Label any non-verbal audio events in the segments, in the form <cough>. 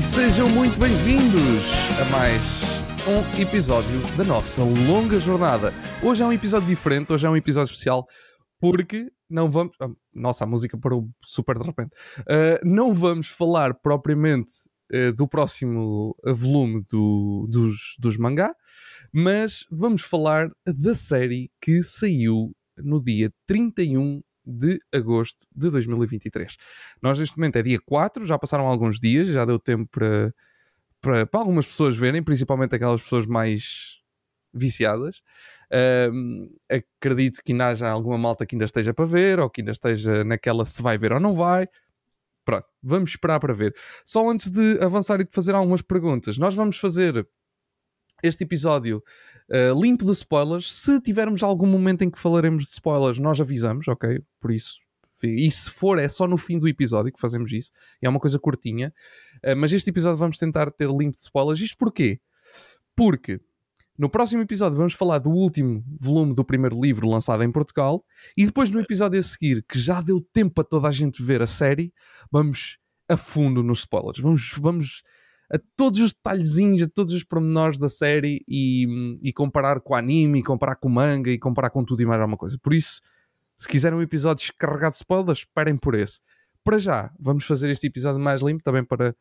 e sejam muito bem-vindos a mais um episódio da nossa longa jornada. Hoje é um episódio diferente, hoje é um episódio especial porque não vamos. ah, Nossa, a música parou super de repente. Ah, não vamos falar propriamente ah, do próximo volume do- dos, dos mangá, mas vamos falar da série que saiu no dia 31 de agosto de 2023. Nós neste momento é dia 4, já passaram alguns dias, já deu tempo para, para, para algumas pessoas verem, principalmente aquelas pessoas mais viciadas. Ahm, acredito que ainda haja alguma malta que ainda esteja para ver, ou que ainda esteja naquela se vai ver ou não vai. Pronto, vamos esperar para ver. Só antes de avançar e de fazer algumas perguntas, nós vamos fazer este episódio uh, limpo de spoilers. Se tivermos algum momento em que falaremos de spoilers, nós avisamos, ok? Por isso. E se for, é só no fim do episódio que fazemos isso. É uma coisa curtinha. Uh, mas este episódio vamos tentar ter limpo de spoilers. Isto porquê? Porque no próximo episódio vamos falar do último volume do primeiro livro lançado em Portugal. E depois no episódio a seguir, que já deu tempo para toda a gente ver a série, vamos a fundo nos spoilers. Vamos, vamos a todos os detalhezinhos, a todos os pormenores da série e, e comparar com o anime, e comparar com o manga e comparar com tudo e mais alguma coisa. Por isso, se quiserem um episódio descarregado de spoilers, esperem por esse. Para já, vamos fazer este episódio mais limpo também para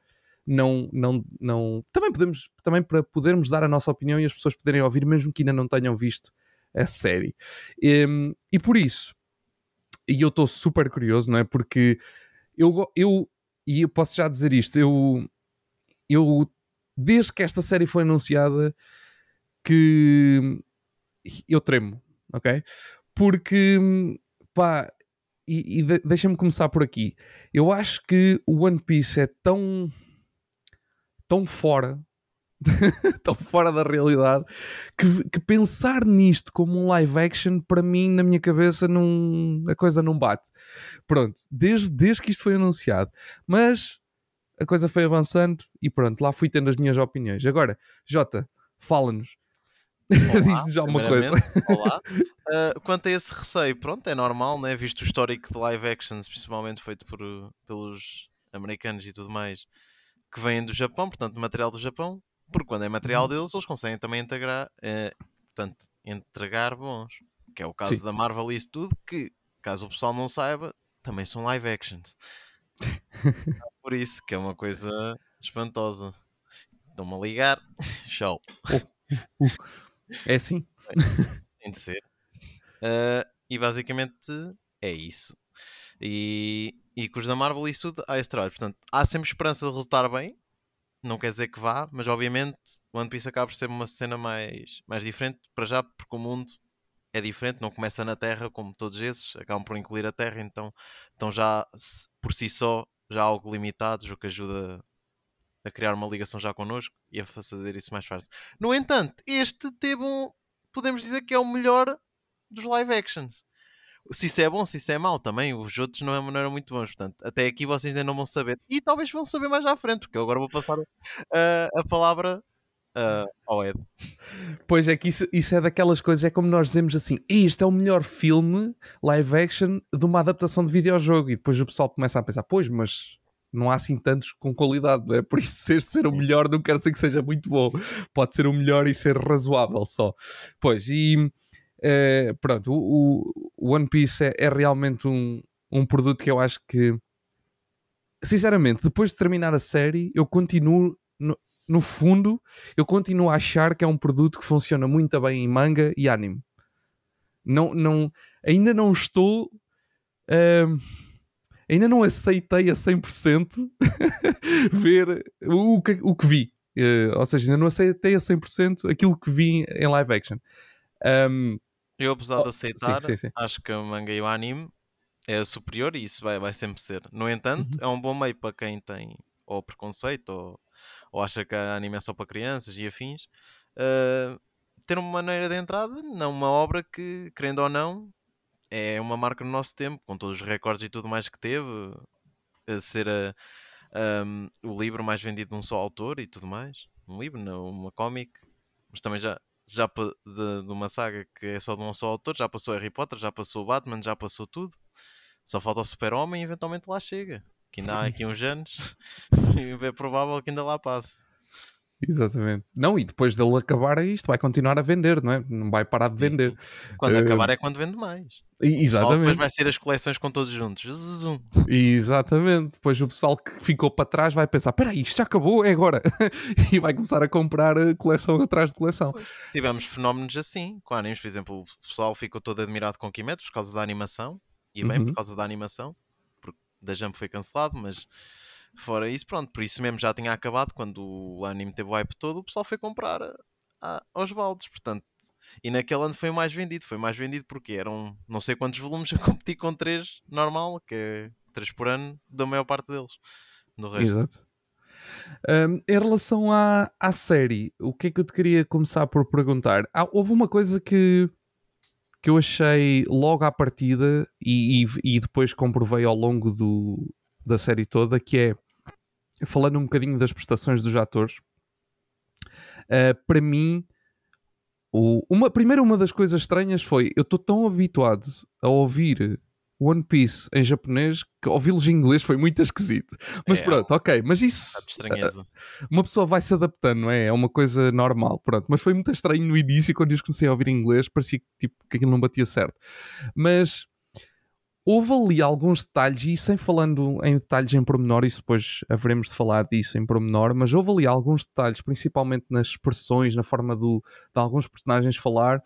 não, não, não também podemos também para podermos dar a nossa opinião e as pessoas poderem ouvir mesmo que ainda não tenham visto a série. Em, e por isso, e eu estou super curioso, não é? Porque eu, eu e eu posso já dizer isto, eu eu desde que esta série foi anunciada que eu tremo, ok? Porque pá, e, e de- deixa-me começar por aqui. Eu acho que o One Piece é tão tão fora <laughs> tão fora da realidade que, que pensar nisto como um live action para mim na minha cabeça não, a coisa não bate pronto, desde, desde que isto foi anunciado mas a coisa foi avançando e pronto, lá fui tendo as minhas opiniões. Agora, Jota, fala-nos. <laughs> Diz-nos alguma coisa. Olá. Uh, <laughs> quanto a esse receio, pronto, é normal, né? visto o histórico de live actions, principalmente feito por, pelos americanos e tudo mais, que vêm do Japão, portanto, material do Japão, porque quando é material Uhum. deles, eles conseguem também integrar, eh, portanto, entregar bons. Que é o caso Sim. da Marvel e isso tudo, que, caso o pessoal não saiba, também são live actions. Por isso, que é uma coisa espantosa. Estão-me a ligar, <laughs> show. É assim. <laughs> Tem de ser. Ah, e basicamente é isso. E, e com os da Marvel e isso tudo há esse trabalho. Portanto, há sempre esperança de resultar bem. Não quer dizer que vá, mas obviamente o One Piece acaba por ser uma cena mais, mais diferente para já, porque o mundo é diferente, não começa na Terra como todos esses, acabam por incluir a Terra, então estão já por si só já algo limitados, o que ajuda a criar uma ligação já connosco e a fazer isso mais fácil. No entanto, este teve um, podemos dizer que é o melhor dos live actions. Se isso é bom, se isso é mau também, os outros não, é- não eram muito bons. Portanto, até aqui vocês ainda não vão saber. E talvez vão saber mais à frente, porque eu agora vou passar ah, a palavra ah, ao Ed. Pois é que isso, isso é daquelas coisas, é como nós dizemos assim: este é o melhor filme live action de uma adaptação de videojogo. E depois o pessoal começa a pensar: pois, mas não há assim tantos com qualidade, não é? Por isso, se este ser o melhor, não quer dizer que seja muito bom. Pode ser o melhor e ser razoável só. Pois, e eh, pronto, o, o One Piece é, é realmente um, um produto que eu acho que, sinceramente, depois de terminar a série, eu continuo. No, no fundo, eu continuo a achar que é um produto que funciona muito bem em manga e anime. Não, não, ainda não estou. ahm, ainda não aceitei a 100% <laughs> ver o que, o que vi. Eh, ou seja, ainda não aceitei a 100% aquilo que vi em live action. Ahm, Eu, apesar Oh, de aceitar, sim, sim. acho que o manga e o anime é superior e isso vai, vai sempre ser. No entanto, Uhum. é um bom meio para quem tem ou preconceito ou, ou acha que a anime é só para crianças e afins. ah, ter uma maneira de entrada, não uma obra que, querendo ou não, é uma marca no nosso tempo, com todos os recordes e tudo mais que teve, a ser a- ahm, o livro mais vendido de um só autor e tudo mais. Um livro, não uma cómic, mas também já, já de, de uma saga que é só de um só autor, já passou Harry Potter, já passou Batman, já passou tudo. Só falta o Super-Homem e eventualmente lá chega. Que ainda há aqui uns anos, <laughs> e é provável que ainda lá passe. Exatamente. Não, e depois dele acabar isto, vai continuar a vender, não é? Não vai parar de vender. Quando uh, acabar é quando vende mais. Exatamente. Depois vai ser as coleções com todos juntos. Zoom. Exatamente. Depois o pessoal que ficou para trás vai pensar: espera aí, isto já acabou, é agora. <laughs> e vai começar a comprar coleção atrás de coleção. Tivemos fenómenos assim, com animes, por exemplo, o pessoal ficou todo admirado com Kimetsu por causa da animação, e bem uhum. por causa da animação, da Jump foi cancelado, mas Fora isso, pronto, por isso mesmo já tinha acabado quando o anime teve o hype todo, o pessoal foi comprar a, a, aos baldes, portanto, e naquele ano foi mais vendido, foi mais vendido porque eram não sei quantos volumes <laughs> a competir com 3 normal, que é 3 por ano da maior parte deles. No resto. Exato. Um, em relação à, à série, o que é que eu te queria começar por perguntar? Ah, houve uma coisa que, que eu achei logo à partida e, e, e depois comprovei ao longo do, da série toda, que é falando um bocadinho das prestações dos atores, uh, para mim, o, uma, primeiro uma das coisas estranhas foi eu estou tão habituado a ouvir One Piece em japonês que ouvi-los em inglês foi muito esquisito. Mas é, pronto, ok, mas isso. Uh, uma pessoa vai se adaptando, não é? É uma coisa normal, pronto. Mas foi muito estranho no início, quando eu comecei a ouvir em inglês, parecia que, tipo, que aquilo não batia certo. Mas houve ali alguns detalhes, e sem falando em detalhes em pormenor, isso depois haveremos de falar disso em pormenor, mas houve ali alguns detalhes, principalmente nas expressões, na forma do, de alguns personagens falar,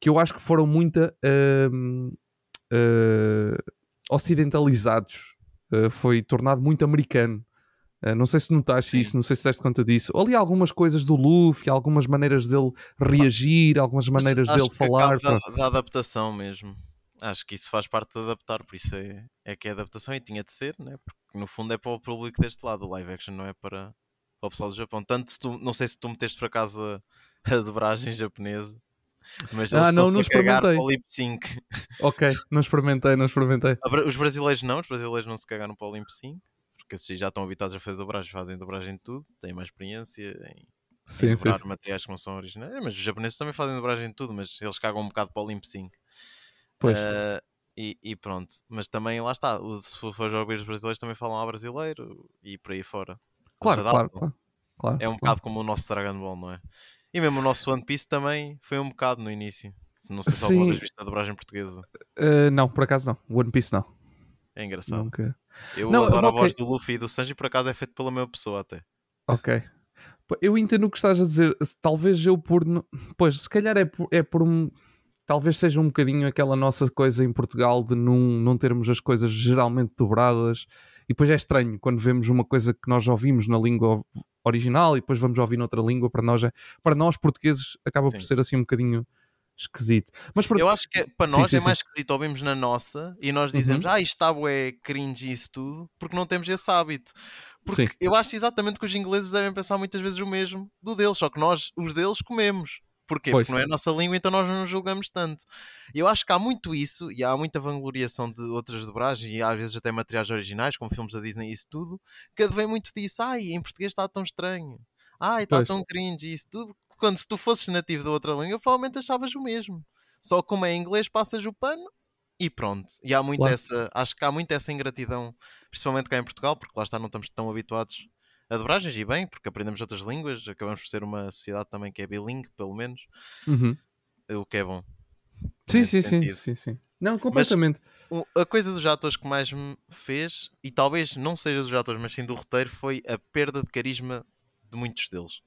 que eu acho que foram muito uh, uh, ocidentalizados. Uh, foi tornado muito americano. Uh, não sei se notaste Sim. isso, não sei se deste conta disso. Ali algumas coisas do Luffy, algumas maneiras dele reagir, algumas maneiras dele falar. Da, da adaptação mesmo. Acho que isso faz parte de adaptar, por isso é, é que é adaptação e tinha de ser, né? porque no fundo é para o público deste lado, o live action não é para, para o pessoal do Japão. Tanto se tu, não sei se tu meteste por acaso a, a dobragem japonesa, mas ah, não, não experimentei. Para o lip sync. Ok, não experimentei, não experimentei. Os brasileiros não, os brasileiros não se cagaram para o lip sync, porque assim já estão habituados a fazer dobragem, fazem dobragem de tudo, têm mais experiência em, sim, em sim, sim. materiais que não são originais. Mas os japoneses também fazem dobragem de tudo, mas eles cagam um bocado para o limp sync. Pois. Uh, e, e, pronto, mas também lá está. Se for jogos brasileiros também falam ao brasileiro e por aí fora. Claro, claro, claro, claro, É um claro. bocado como o nosso Dragon Ball, não é? E mesmo o nosso One Piece também foi um bocado no início. Não sei se alguma vez viste a dobragem portuguesa. Uh, não, por acaso não. One Piece não. É engraçado. Nunca. Eu não, adoro okay. a voz do Luffy e do Sanji, por acaso é feito pela mesma pessoa até. Ok. Eu entendo o que estás a dizer. Talvez eu por. Pois, se calhar é por, é por um talvez seja um bocadinho aquela nossa coisa em Portugal de não, não termos as coisas geralmente dobradas. E depois é estranho quando vemos uma coisa que nós ouvimos na língua original e depois vamos ouvir noutra língua. Para nós, é, para nós portugueses, acaba sim. por ser assim um bocadinho esquisito. Mas para... Eu acho que é, para nós sim, sim, é mais esquisito ouvimos na nossa e nós dizemos, uhum. ah, isto está é cringe e isso tudo, porque não temos esse hábito. Porque eu acho exatamente que os ingleses devem pensar muitas vezes o mesmo do deles, só que nós, os deles, comemos. Porquê? Pois. Porque não é a nossa língua, então nós não nos julgamos tanto. Eu acho que há muito isso, e há muita vangloriação de outras dobragens, e às vezes até materiais originais, como filmes da Disney e isso tudo, que advém muito disso. Ai, em português está tão estranho. Ai, está tão cringe, e isso tudo. Quando se tu fosses nativo da outra língua, provavelmente achavas o mesmo. Só como é em inglês, passas o pano e pronto. E há muito claro. essa, acho que há muito essa ingratidão, principalmente cá em Portugal, porque lá está, não estamos tão habituados a dobragens e bem, porque aprendemos outras línguas, acabamos por ser uma sociedade também que é bilingue, pelo menos, uhum. o que é bom. Sim, sim, sim, sim, sim. Não, completamente. Mas, a coisa dos atores que mais me fez, e talvez não seja dos atores, mas sim do roteiro, foi a perda de carisma de muitos deles.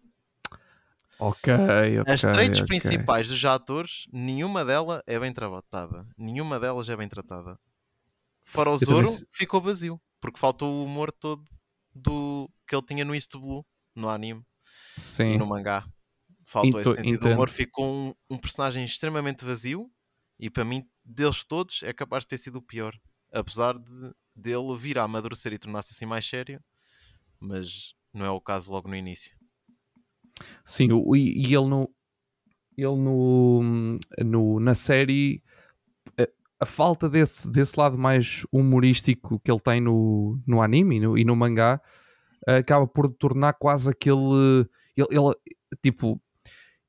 Ok, ok. As traits okay. principais dos atores, nenhuma delas é bem tratada. Nenhuma delas é bem tratada. Fora o Zoro, também... ficou vazio. Porque faltou o humor todo do que ele tinha no East Blue, no anime Sim. e no mangá. Faltou Into, esse sentido entendo. do humor, ficou um, um, personagem extremamente vazio e para mim, deles todos, é capaz de ter sido o pior. Apesar de dele vir a amadurecer e tornar-se assim mais sério, mas não é o caso logo no início. Sim, e, e ele no, ele no, no, na série a falta desse, desse lado mais humorístico que ele tem no, no anime e no, e no mangá acaba por tornar quase aquele. Ele, ele, tipo,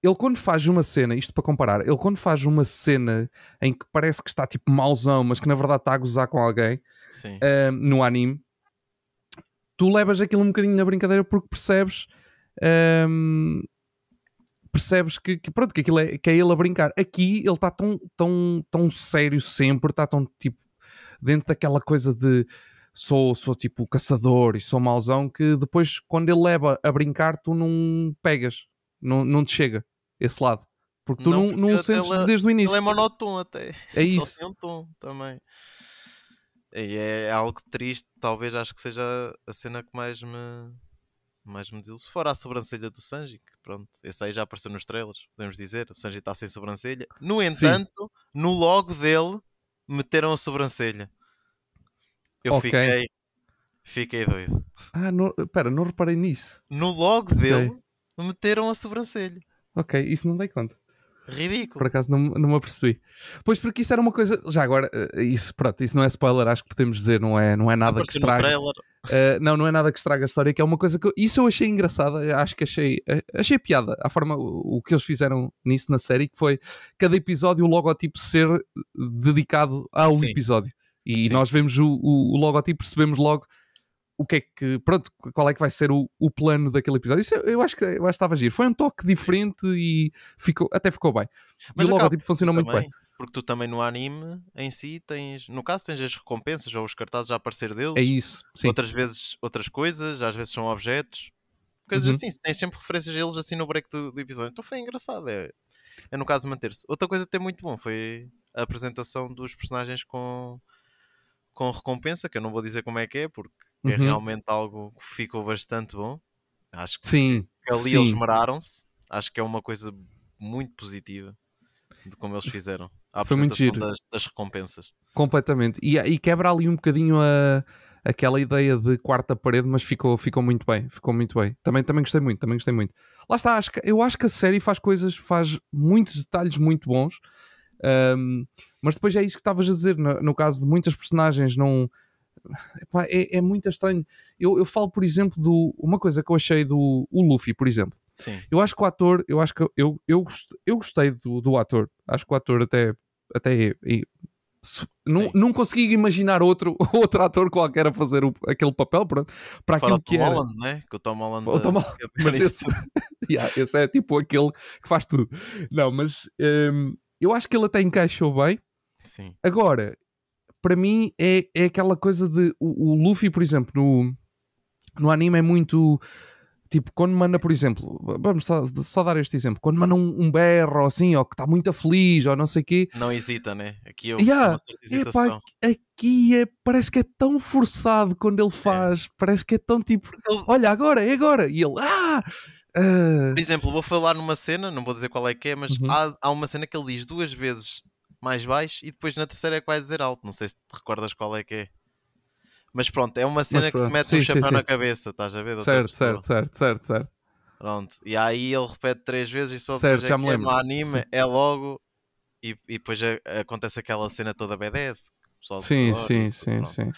ele quando faz uma cena, isto para comparar, ele quando faz uma cena em que parece que está tipo mauzão, mas que na verdade está a gozar com alguém uh, no anime, tu levas aquilo um bocadinho na brincadeira porque percebes. hum, percebes que, que pronto, que aquilo é, que é ele a brincar. Aqui ele está tão, tão, tão sério sempre, está tão tipo dentro daquela coisa de sou, sou tipo caçador e sou mauzão que depois quando ele leva a brincar tu não pegas, não, não te chega esse lado. Porque tu não, porque não sentes ele- desde o Ele início. é monótono até. É <laughs> isso. Só tem um tom também. E é algo triste, talvez acho que seja a cena que mais me mais me desilude. Se for a sobrancelha do Sanji, que pronto, esse aí já apareceu nos trailers, podemos dizer, o Sanji está sem sobrancelha. No entanto, no logo dele meteram a sobrancelha. Eu Ok. fiquei fiquei doido. Ah, não, pera, não reparei nisso. No logo dele meteram a sobrancelha. Ok, isso não dei conta. Ridículo. Por acaso não, não me apercebi. Pois porque isso era uma coisa. Já agora, eh, isso, pronto, isso não é spoiler, acho que podemos dizer, não é, não é nada que Apareceu trailer. Uh, não, não é nada que estraga a história, que é uma coisa que eu- isso eu achei engraçada, acho que achei, eh, achei piada a forma, o, o que eles fizeram nisso na série, que foi cada episódio o logotipo ser dedicado ao Sim. episódio. E Sim, nós vemos o, o, o logotipo, percebemos logo o que é que, pronto, qual é que vai ser o, o plano daquele episódio. Isso eu, eu acho que eu acho que estava a giro. Foi um toque diferente e ficou, até ficou bem. Mas e o logotipo funcionou muito bem. Porque tu também no anime em si tens, no caso tens as recompensas ou os cartazes a aparecer deles, É isso, sim. outras vezes outras coisas, às vezes são objetos, coisas Uhum. assim, tens sempre referências a eles assim no break do, do episódio. Então foi engraçado, é, é no caso manter-se. Outra coisa até muito bom foi a apresentação dos personagens com, com recompensa, que eu não vou dizer como é que é, porque é Uhum. realmente algo que ficou bastante bom. Acho que Sim, ali sim. eles meraram-se. Acho que é uma coisa muito positiva de como eles fizeram. A apresentação das, das recompensas. Completamente. E, e quebra ali um bocadinho a, aquela ideia de quarta parede, mas ficou, ficou muito bem. Ficou muito bem. Também, também gostei muito, também gostei muito. Lá está, acho que, eu acho que a série faz coisas, faz muitos detalhes muito bons. Ahm, mas depois é isso que estavas a dizer. No, no caso de muitas personagens, não. Epá, é, é muito estranho. Eu, eu falo, por exemplo, do. Uma coisa que eu achei do o Luffy, por exemplo. Sim. Eu acho que o ator, eu acho que eu, eu, gost- eu gostei do, do ator. Acho que o ator até, até é- é- se- não, não consigo imaginar outro, <laughs> outro ator qualquer a fazer o- aquele papel pronto, para Fora aquilo o que Tom era. Holland, né? Que o Tom Holland. O Tom eh, Holland, Mas aparece esse, <laughs> Yeah, esse é tipo aquele que faz tudo. Não, mas hum, eu acho que ele até encaixou bem. Sim. Agora, para mim é, é aquela coisa de o, o Luffy, por exemplo, no, no anime é muito tipo, quando manda, por exemplo, vamos só, só dar este exemplo, quando manda um, um berro ou assim, ou que está muito feliz, ou não sei o quê, Não hesita, né? Aqui eu Yeah, uma certa epá, hesitação. aqui é, parece que é tão forçado quando ele faz, parece que é tão tipo, olha, agora, é agora, e ele, ah, ah, Por exemplo, vou falar numa cena, não vou dizer qual é que é, mas Uhum. há, há uma cena que ele diz duas vezes mais baixo e depois na terceira é vai dizer alto. Não sei se te recordas qual é que é. Mas pronto, é uma cena que se mete sim, um chapéu sim. na cabeça, estás a ver? certo, certo, certo, certo, certo. Pronto. E aí ele repete três vezes e só Certo, é já me é lembro. no anime é logo e, e depois a- acontece aquela cena toda BDS. Sim, adora, sim, sim, pronto. sim.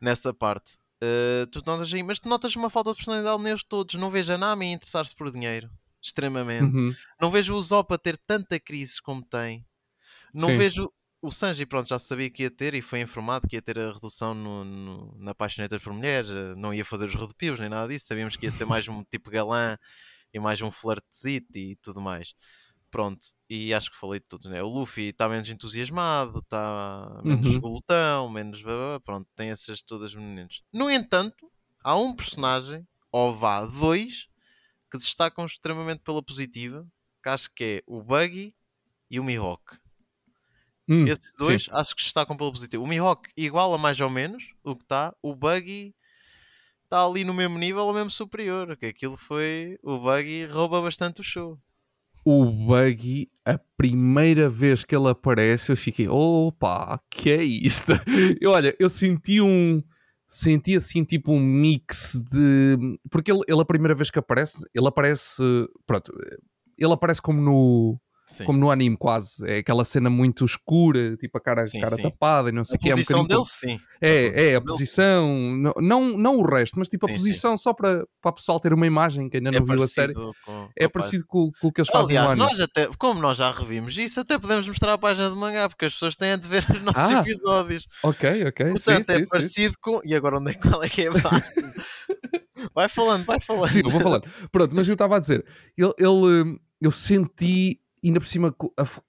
Nessa parte. Uh, tu notas aí, mas tu notas uma falta de personalidade neles todos. Não vejo a Nami interessar-se por dinheiro. Extremamente. Uhum. Não vejo o Zoppa ter tanta crise como tem. Não Sim. vejo. O Sanji, pronto, já sabia que ia ter e foi informado que ia ter a redução no, no- na paixoneta por mulheres. eh, Não ia fazer os rodopios nem nada disso. Sabíamos que ia ser mais um <laughs> tipo galã e mais um flirtzito e tudo mais. Pronto, e acho que falei de todos, né? O Luffy está menos entusiasmado, está menos Uhum. glutão, menos. Pronto, tem essas todas meninas. No entanto, há um personagem, ou vá, dois, que se destacam extremamente pela positiva, que acho que é o Buggy e o Mihawk. Hum, Esses sim. dois acho que destacam pela positiva. O Mihawk iguala mais ou menos o que está, o Buggy está ali no mesmo nível ou mesmo superior. Que aquilo foi. O Buggy rouba bastante o show. O Buggy, a primeira vez que ele aparece, eu fiquei, opa, que é isto? <laughs> E olha, eu senti um. Senti assim, tipo um mix de. Porque ele, ele a primeira vez que aparece, ele aparece. Pronto, ele aparece como no. Sim. como no anime quase. É aquela cena muito escura, tipo a cara, Sim, cara sim. tapada e não sei A o que. É, um posição bocadinho dele, sim. é, é, a posição não, não, não o resto, mas tipo a posição só para, para o pessoal ter uma imagem que ainda não É viu a série. com- É a parecido com, com o que eles fazem Aliás, no anime. nós até, como nós já revimos isso, até podemos mostrar a página de mangá, porque as pessoas têm de ver os nossos Ah, episódios. Ok, ok. Portanto, é parecido com. E agora onde é, qual é que é a página? vai falando, vai falando. Sim, eu vou falando. Pronto, mas eu estava a dizer, ele, ele, eu senti, ainda por cima,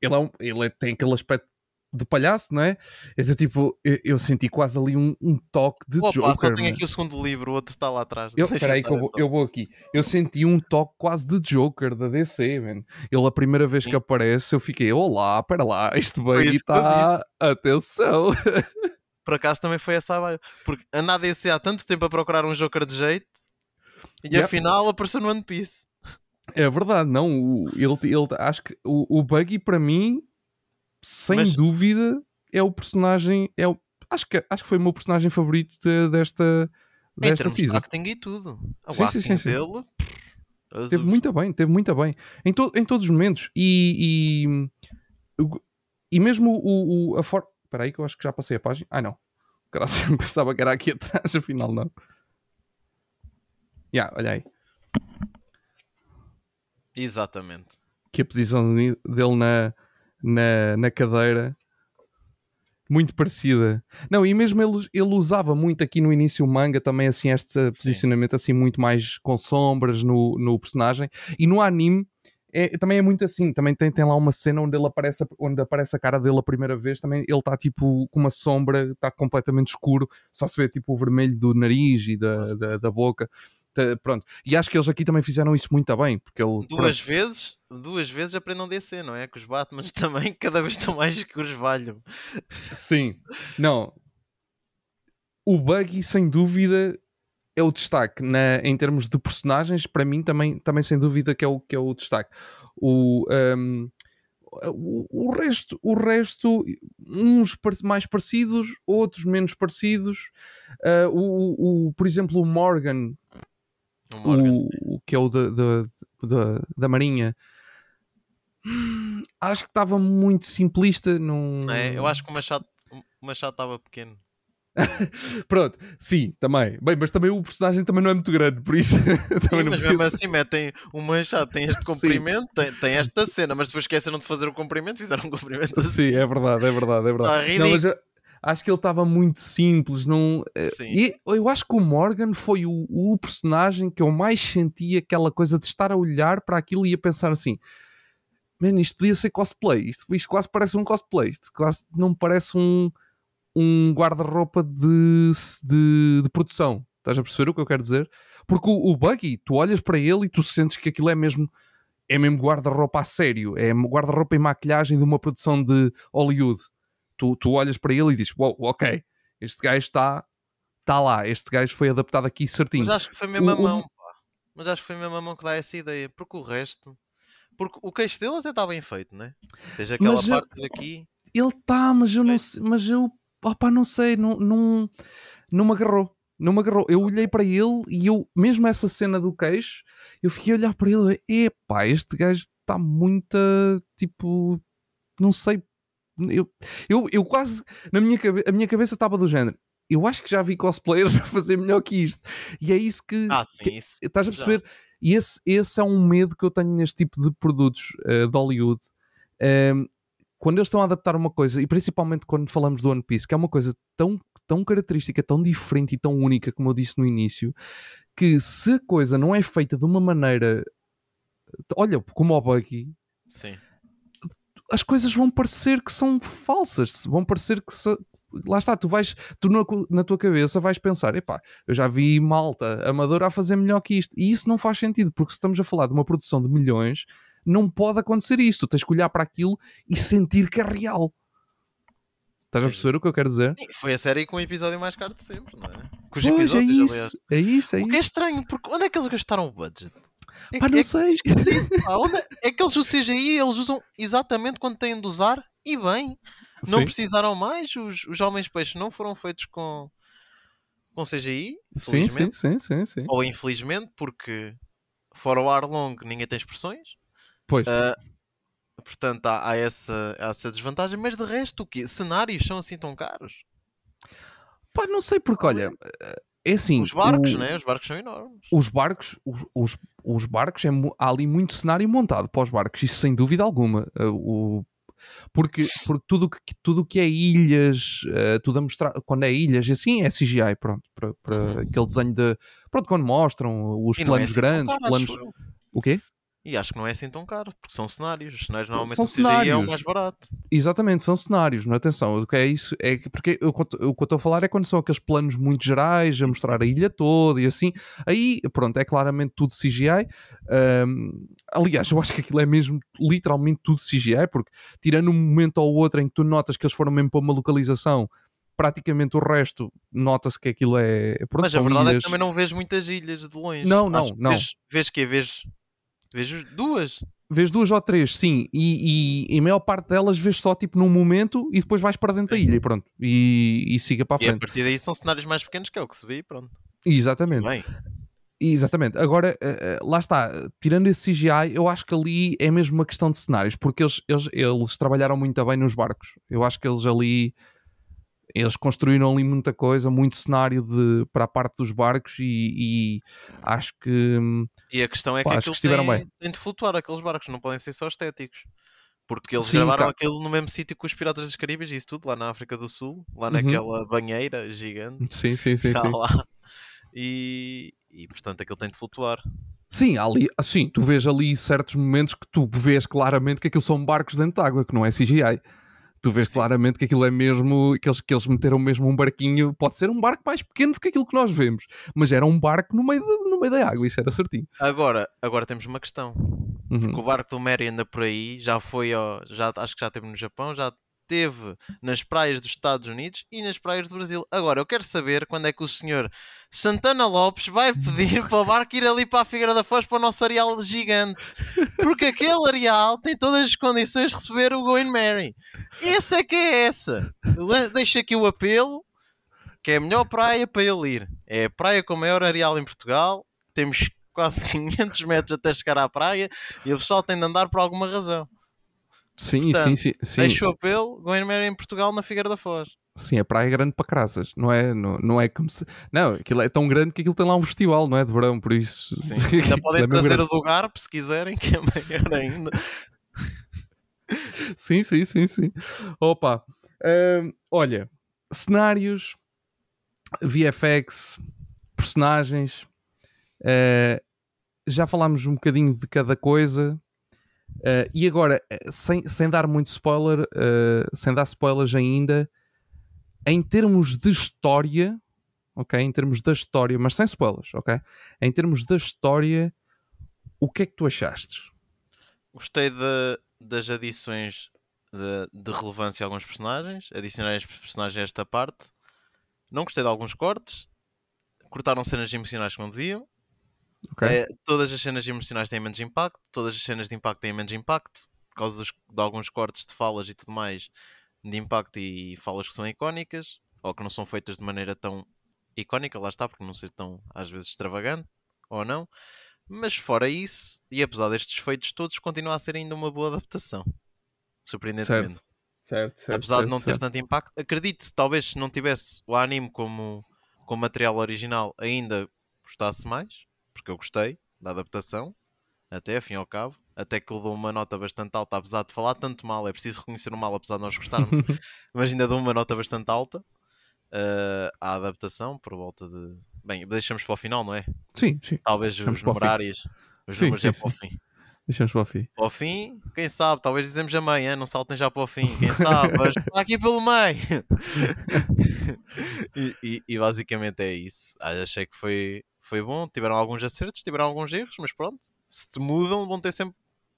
ele, é um- ele é- tem aquele aspecto de palhaço, não é? Então, tipo, eu, eu senti quase ali um, um toque de Opa, Joker. só tenho aqui o segundo livro, o outro está lá atrás. Eu, peraí, que eu vou, então. eu vou aqui. Eu senti um toque quase de Joker da DC, man. Ele, a primeira vez que Sim. aparece, eu fiquei, olá, pera lá, isto bem que está. Atenção. <laughs> Por acaso também foi essa a. Porque anda a DC há tanto tempo a procurar um Joker de jeito e Yep. afinal apareceu no One Piece. É verdade, não. o- ele, ele, acho que o, o Buggy, para mim, sem Mas- dúvida, é o personagem. É o, acho, que, acho que foi o meu personagem favorito de- desta, Em desta de season. acting e tudo. O Sim, sim, sim, sim. dele. Teve muito bem, teve muito bem. Em, to, em todos os momentos. E, e, e mesmo o, o, a forma. Espera aí, que eu acho que já passei a página. Ah, não. Graças, <laughs> pensava que era aqui atrás, <laughs> afinal não. Ya, olha aí. Exatamente. que a posição de- dele na, na, na cadeira muito parecida. Não, e mesmo ele, ele usava muito aqui no início o manga também assim este posicionamento assim muito mais com sombras no, no personagem e no anime é, também é muito assim, também tem, tem lá uma cena onde ele aparece, onde aparece a cara dele a primeira vez, também ele está tipo com uma sombra, está completamente escuro, só se vê tipo o vermelho do nariz e da, da, da boca. Pronto, e acho que eles aqui também fizeram isso muito bem, porque ele Duas vezes, duas vezes aprendam DC, não é? Que os Batmans <laughs> também cada vez estão mais escuros, valham. Sim, não. O Buggy, sem dúvida, é o destaque na, em termos de personagens. Para mim, também, também sem dúvida, que é o, que é o destaque. O, um, o, o resto, o resto, uns mais parecidos, outros menos parecidos. Uh, o, o, por exemplo, o Morgan, Morgan, o, o que é o da, Marinha. hum, Acho que estava muito simplista. Num... Não é? Eu acho que o Machado o Machado estava pequeno. <laughs> Pronto, sim, também. Bem, mas também o personagem também não é muito grande, por isso <laughs> também Sim, mas mesmo assim metem o Machado, tem este comprimento, tem, tem esta cena, mas depois esqueceram de fazer o comprimento, fizeram um comprimento assim. Sim, é verdade, é verdade, é verdade. Tá não, mas acho que ele estava muito simples. Não... eh, Sim. E eu acho que o Morgan foi o, o personagem que eu mais senti aquela coisa de estar a olhar para aquilo e a pensar assim. Man, isto podia ser cosplay. Isto, isto quase parece um cosplay. Isto quase não parece um, um guarda-roupa de, de, de produção. Estás a perceber o que eu quero dizer? Porque o, o Buggy, tu olhas para ele e tu sentes que aquilo é mesmo é mesmo guarda-roupa a sério, é guarda-roupa em maquilhagem de uma produção de Hollywood. Tu, tu olhas para ele e dizes: Uau, ok, este gajo está está lá, este gajo foi adaptado aqui certinho. Mas acho que foi mesmo a O- mão, pá. Mas acho que foi mesmo a mão que dá essa ideia, porque o resto. Porque o queixo dele até está bem feito, né? Tens aquela Mas eu- parte aqui. Ele está, mas eu não sei, mas eu opá, não sei, não, não, não me agarrou. Não me agarrou. Eu olhei para ele e eu, mesmo essa cena do queixo, eu fiquei a olhar para ele e epá, este gajo está muito tipo, não sei. Eu, eu, eu quase, na minha cabeça, a minha cabeça estava do género. Eu acho que já vi cosplayers <laughs> a fazer melhor que isto. E é isso que, Ah, sim, isso. Estás a perceber? E esse, esse é um medo que eu tenho neste tipo de produtos eh, de Hollywood. Ehm, quando eles estão a adaptar uma coisa, e principalmente quando falamos do One Piece, que é uma coisa tão, tão característica, tão diferente e tão única, como eu disse no início, que se a coisa não é feita de uma maneira. Olha, como o Bucky, Sim. As coisas vão parecer que são falsas, vão parecer que se- lá está, tu vais, tu na, na tua cabeça vais pensar, epá, eu já vi malta amadora a fazer melhor que isto, e isso não faz sentido, porque se estamos a falar de uma produção de milhões, não pode acontecer isso, tu tens que olhar para aquilo e sentir que é real. Estás a perceber o que eu quero dizer? Foi a série com o episódio mais caro de sempre, não é? Com os Pois, é episódios, aliás. isso, é isso, é O que é estranho, porque onde é que eles gastaram o budget? É, Pá, que- não é que- sei. <laughs> <laughs> pá. Onde é- é que eles o CGI eles usam exatamente quando têm de usar e bem. Não Sim. precisaram mais. Os, os homens peixes não foram feitos com, com CGI, Sim, felizmente. sim, sim, sim, sim. Ou infelizmente, porque fora o ar longo ninguém tem expressões. Pois, Ah, Portanto, há, há essa, há essa desvantagem. Mas de resto, o quê? Cenários são assim tão caros? Pá, não sei porque, olha, é assim. Os barcos, o- né? Os barcos são enormes. Os barcos, os, os, os barcos, é, há ali muito cenário montado para os barcos, isso sem dúvida alguma. Uh, o, porque, porque tudo que, tudo que é ilhas, uh, tudo a mostrar, quando é ilhas, assim é CGI, pronto, para, para aquele desenho de. Pronto, quando mostram os é planos assim tão grandes, planos. O quê? E acho que não é assim tão caro, porque são cenários. Os cenários normalmente São CGI é o cenários. mais barato. Exatamente, são cenários, não atenção, o que é isso? É que, porque eu, o que eu estou a falar é quando são aqueles planos muito gerais, a mostrar a ilha toda e assim, aí pronto, é claramente tudo CGI. Ahm, aliás, eu acho que aquilo é mesmo literalmente tudo CGI, porque tirando um momento ou outro em que tu notas que eles foram mesmo para uma localização, praticamente o resto nota-se que aquilo é. Pronto, Mas a verdade é ilhas. que também não vejo muitas ilhas de longe. Não, não, Acho não. Vês, vês que Vês, vês duas. Vês duas ou três, sim, e, e, e a maior parte delas vês só tipo num momento e depois vais para dentro da ilha e pronto, e, e siga para a E a frente. partir daí são cenários mais pequenos, que é o que se vê e pronto. Exatamente. Bem, Exatamente. Agora, eh, eh, lá está, tirando esse CGI, eu acho que ali é mesmo uma questão de cenários, porque eles, eles, eles trabalharam muito bem nos barcos. Eu acho que eles ali eles construíram ali muita coisa, muito cenário de, para a parte dos barcos e, e acho que hum, e a questão é Pá, que acho que têm, de flutuar, aqueles barcos não podem ser só estéticos. Porque eles Sim, gravaram cá- aquilo no mesmo sítio que os Piratas das Caribas e isso tudo, lá na África do Sul, lá Uhum. naquela banheira gigante. sim, sim, sim, há <laughs> sim. lá. E, e portanto aquilo tem de flutuar. Sim, ali, sim, tu vês ali certos momentos que tu vês claramente que aquilo são barcos dentro de água, que não é CGI. Tu vês claramente que aquilo é mesmo, que eles, que eles meteram mesmo um barquinho, pode ser um barco mais pequeno do que aquilo que nós vemos, mas era um barco no meio, de- no meio da água, isso era certinho. Agora, agora temos uma questão. Uhum. Porque o barco do Mary anda por aí, já foi ao, já, acho que já esteve no Japão, já esteve nas praias dos Estados Unidos e nas praias do Brasil. Agora, eu quero saber quando é que o senhor Santana Lopes vai <laughs> pedir para o barco ir ali para a Figueira da Foz para o nosso areal gigante. Porque aquele areal tem todas as condições de receber o Going Mary. Essa é que é essa. Deixa aqui o apelo, que é a melhor praia para ele ir. É a praia com o maior areal em Portugal. Temos quase <laughs> 500 metros até chegar à praia e o pessoal tem de andar por alguma razão. Sim, Portanto, sim, sim, sim, Deixa o apelo, Mary em Portugal na Figueira da Foz. sim, a praia é grande para crasas, não é, não, não é como se, não, aquilo é tão grande que aquilo tem lá um festival, não é, de verão, por isso, Sim. <laughs> Ainda é podem mesmo trazer o do Garp se quiserem, que é maior ainda. <laughs> Sim, sim, sim, sim. Opa, hum, olha, cenários, VFX, personagens, eh, já falámos um bocadinho de cada coisa. Eh, e agora, eh, sem, sem dar muito spoiler, eh, sem dar spoilers ainda, em termos de história, ok? Em termos da história, mas sem spoilers, ok? Em termos da história, o que é que tu achaste? Gostei de- das adições de, de relevância a alguns personagens, adicionar os personagens a esta parte. Não gostei de alguns cortes, cortaram cenas emocionais que não deviam. Ok? É, todas as cenas emocionais têm menos impacto, todas as cenas de impacto têm menos impacto, por causa dos- de alguns cortes de falas e tudo mais de impacto e falas que são icónicas, ou que não são feitas de maneira tão icónica, lá está, porque não ser tão às vezes extravagante, ou não. Mas fora isso, e apesar destes feitos todos, continua a ser ainda uma boa adaptação. Surpreendentemente. Certo, certo. apesar de não ter tanto impacto, acredito-se, talvez se não tivesse o anime como, como material original, ainda gostasse mais, porque eu gostei da adaptação, até, afim ao cabo, até que eu dou uma nota bastante alta, apesar de falar tanto mal, é preciso reconhecer o mal, apesar de nós gostarmos, <laughs> mas ainda dou uma nota bastante alta eh, à adaptação, por volta de. Bem, deixamos para o final, não é? Sim, sim. Talvez Deixamos os numerários, os Sim, números é sim, para o fim. Deixamos para o fim. Para o fim, quem sabe, talvez dizemos amanhã, não saltem já para o fim, quem sabe, <laughs> mas está aqui pelo meio. <laughs> e, e- e basicamente é isso. Achei que foi, foi bom, tiveram alguns acertos, tiveram alguns erros, mas pronto, se te mudam, vão ter sempre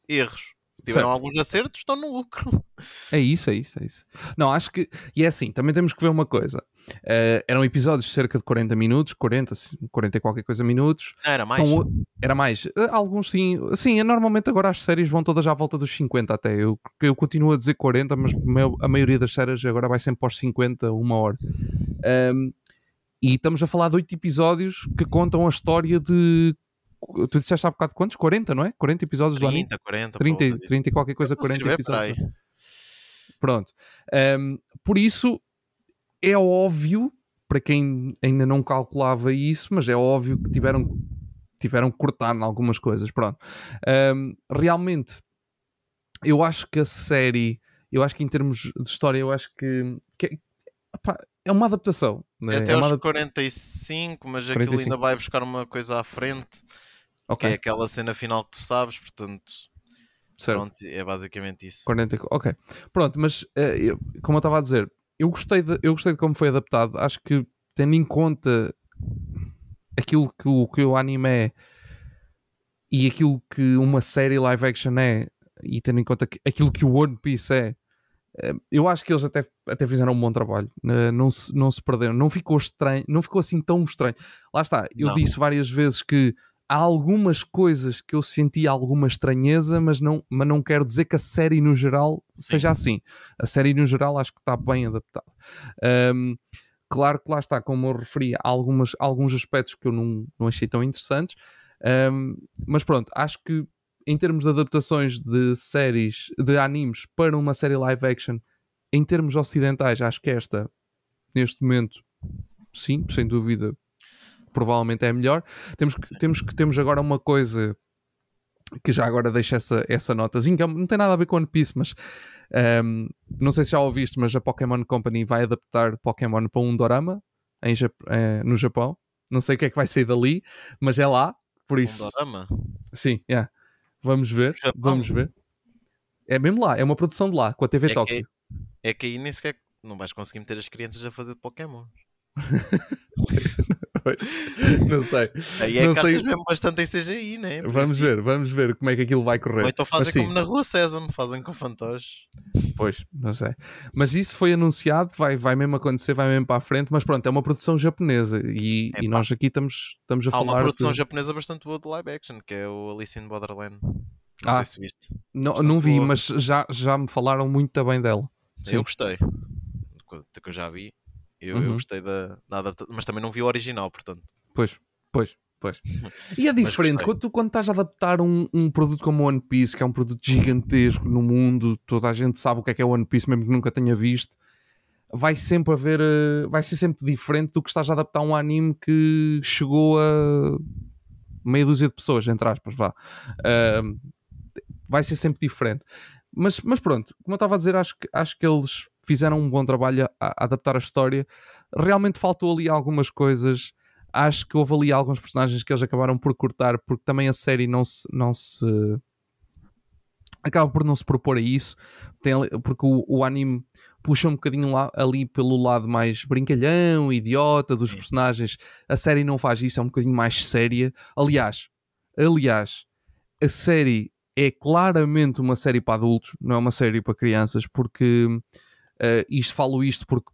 erros. Se tiveram Certo. alguns acertos, estão no lucro. É isso, é isso, é isso. Não, acho que. E é assim, também temos que ver uma coisa. Eh, eram episódios de cerca de 40 minutos, 40, 40 e qualquer coisa minutos. Era mais. São era mais. Alguns sim. Sim, normalmente agora as séries vão todas à volta dos 50 até. Eu, eu continuo a dizer 40, mas a maioria das séries agora vai sempre para os 50, uma hora. Ahm, e estamos a falar de 8 episódios que contam a história de Tu disseste há bocado quantos? 40, não é? 40 episódios do anime? 30, 40, 30, por volta disso. 30 e qualquer coisa, Posso ir 40 ver para aí. episódios. Pronto. Ahm, por isso, é óbvio, para quem ainda não calculava isso, mas é óbvio que tiveram, tiveram que cortar em algumas coisas. Pronto. Ahm, realmente, eu acho que a série, eu acho que em termos de história, eu acho que, que epá, é uma adaptação. né? Até é aos adap- 45, mas aquilo 45. ainda vai buscar uma coisa à frente, Ok, que é aquela cena final que tu sabes, portanto, certo. pronto, é basicamente isso. 40, ok. Pronto, mas eh, eu- como eu estava a dizer, eu gostei, de, eu gostei de como foi adaptado. Acho que tendo em conta aquilo que o, que o anime é e aquilo que uma série live action é, e tendo em conta aquilo que o One Piece é, eu acho que eles até, até fizeram um bom trabalho. Eh, Não se, não se perderam. Não ficou estranho, não ficou assim tão estranho. Lá está, eu Não. disse várias vezes que há algumas coisas que eu senti alguma estranheza, mas não, mas não quero dizer que a série no geral seja assim. A série no geral acho que está bem adaptada. Ahm, claro que lá está, como eu referi, há algumas, alguns aspectos que eu não, não achei tão interessantes, ahm, mas pronto, acho que em termos de adaptações de séries, de animes para uma série live action, em termos ocidentais, acho que esta, neste momento, sim, sem dúvida, provavelmente é a melhor. Temos que, temos que temos agora uma coisa que já agora deixa essa, essa notazinha, que não tem nada a ver com One Piece, mas um, não sei se já ouviste, mas a Pokémon Company vai adaptar Pokémon para um dorama em eh, no Japão. Não sei o que é que vai sair dali, mas é lá, por isso. Um dorama? Sim, yeah. Vamos ver, vamos ver. É mesmo lá, é uma produção de lá, com a TV É que- Tóquio. É que aí nem sequer não vais conseguir meter as crianças a fazer Pokémon. <laughs> Pois, <laughs> não sei. Aí é Não que sei. mesmo bastante em CGI, né? Por Vamos isso- ver, vamos ver como é que aquilo vai correr. Ou então fazem sim, como na Rua Sésamo, fazem com fantoches. Pois, não sei. Mas isso foi anunciado, vai, vai mesmo acontecer, vai mesmo para a frente, mas pronto, é uma produção japonesa e, e nós aqui estamos, estamos a Há falar. uma produção de... japonesa bastante boa de live action, que é o Alice in Borderland. Não Ah, sei se viste. Não, bastante não vi, boa. mas já, já me falaram muito bem dela. Sim. Eu gostei. Que eu já vi. Eu, eu Uhum. gostei da, da adaptação. Mas também não vi o original, portanto. Pois, pois, pois. <laughs> E é diferente, quando tu quando estás a adaptar um, um produto como One Piece, que é um produto gigantesco no mundo, toda a gente sabe o que é que é One Piece, mesmo que nunca tenha visto, vai sempre haver, eh, vai ser sempre diferente do que estás a adaptar um anime que chegou a meia dúzia de pessoas, entre aspas, vá. Ahm, vai ser sempre diferente. Mas, mas pronto, como eu estava a dizer, acho que, acho que eles fizeram um bom trabalho a, adaptar a história. Realmente faltou ali algumas coisas. Acho que houve ali alguns personagens que eles acabaram por cortar, porque também a série não se. Não se acaba por não se propor a isso, Tem porque o, o anime puxa um bocadinho lá, ali pelo lado mais brincalhão, idiota dos Sim. personagens. A série não faz isso, é um bocadinho mais séria. Aliás, aliás, a série é claramente uma série para adultos, não é uma série para crianças, porque eh, isto falo isto porque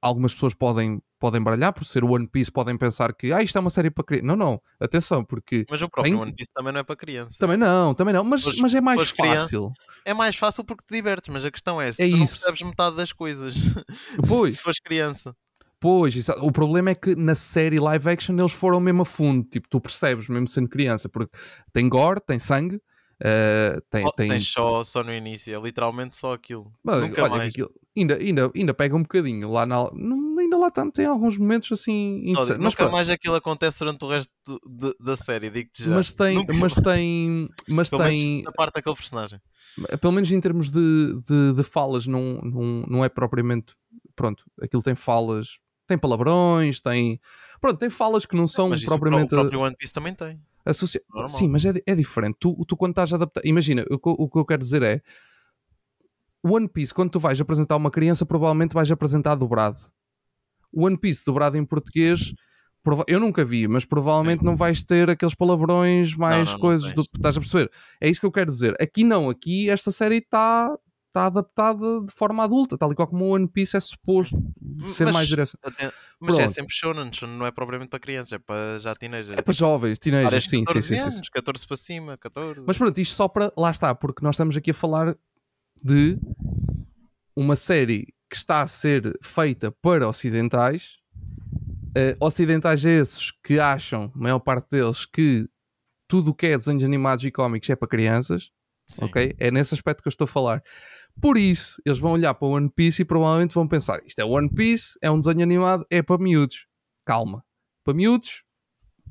algumas pessoas podem, podem baralhar por ser One Piece, podem pensar que ah, isto é uma série para crianças. Não, não, atenção, porque Mas o próprio Tem- One Piece também não é para criança. também não, também não, mas, Foste- mas é mais foste criança. fácil. É mais fácil porque te divertes, mas a questão é: se É tu não isso. percebes metade das coisas, <laughs> Pois. se fores criança. Pois, o problema é que na série live action eles foram mesmo a fundo, tipo, tu percebes mesmo sendo criança, porque tem gore, tem sangue, eh, tem, Oh, tem, só, só no início, é literalmente só aquilo. Mas, Nunca olha, mais. aquilo- ainda, ainda, ainda pega um bocadinho lá na, ainda lá tam- tem alguns momentos assim interessantes. Mas, nunca mais aquilo acontece durante o resto de- da série, digo-te já. mas tem, Nunca mas tem, mas Pelo tem, da parte daquele personagem. pelo menos em termos de, de, de falas, não, não, não é propriamente, pronto, aquilo tem falas, tem palavrões, tem, pronto, tem falas que não são Mas propriamente o próprio One Piece também tem. associa... Normal. Sim, mas é, é diferente. Tu, tu quando estás a adaptar, imagina, o, o que eu quero dizer é One Piece, quando tu vais apresentar uma criança, provavelmente vais apresentar dobrado. One Piece dobrado em português, eu nunca vi, mas provavelmente não vais ter aqueles palavrões, mais não, não coisas. tens. do, estás a perceber? É isso que eu quero dizer. Aqui não, aqui esta série está tá adaptada de forma adulta, tal e qual como o One Piece é suposto ser Mas- mais direção. Mas é Pronto. sempre shonen, não é propriamente para crianças, é para já teenagers. É para jovens, teenagers, sim, sim, 14 sim, sim, anos, 14 para cima, 14. Mas pronto, isto só para. Lá está, porque nós estamos aqui a falar de uma série que está a ser feita para ocidentais. Eh, ocidentais esses que acham, a maior parte deles, que tudo o que é desenhos animados e cómics é para crianças, Sim. ok? É nesse aspecto que eu estou a falar. Por isso, eles vão olhar para o One Piece e provavelmente vão pensar: isto é One Piece, é um desenho animado, é para miúdos. Calma. Para miúdos,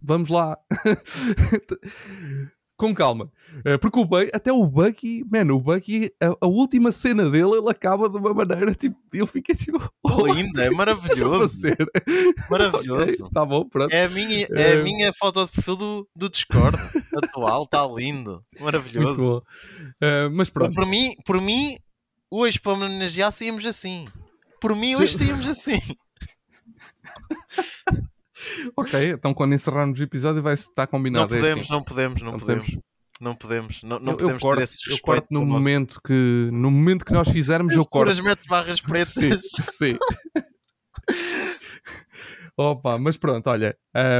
vamos lá. <laughs> Com calma. Eh, Porque o Bucky, até o Bucky, mano, o Bucky, a, a última cena dele, ele acaba de uma maneira, tipo, eu fiquei tipo, <laughs> oh, Lindo, é maravilhoso. Maravilhoso. Ok, tá bom, pronto. É a minha, é Eh, a minha foto de perfil do, do Discord atual, está lindo, Muito maravilhoso. bom. Eh, mas pronto. Por mim, por mim, hoje para homenagear saímos assim. Por mim, hoje saímos assim. <laughs> <laughs> Ok, então quando encerrarmos o episódio vai estar combinado. Não é podemos, assim. não podemos, não, Não podemos. podemos. Não podemos, não, não Eu- eu podemos corto- ter esse Eu respeito. corto no nosso- momento que no momento que nós fizermos, eu corto. Censuras, mete barras <laughs> pretas. Sim, sim. <laughs> Opa, mas pronto, olha,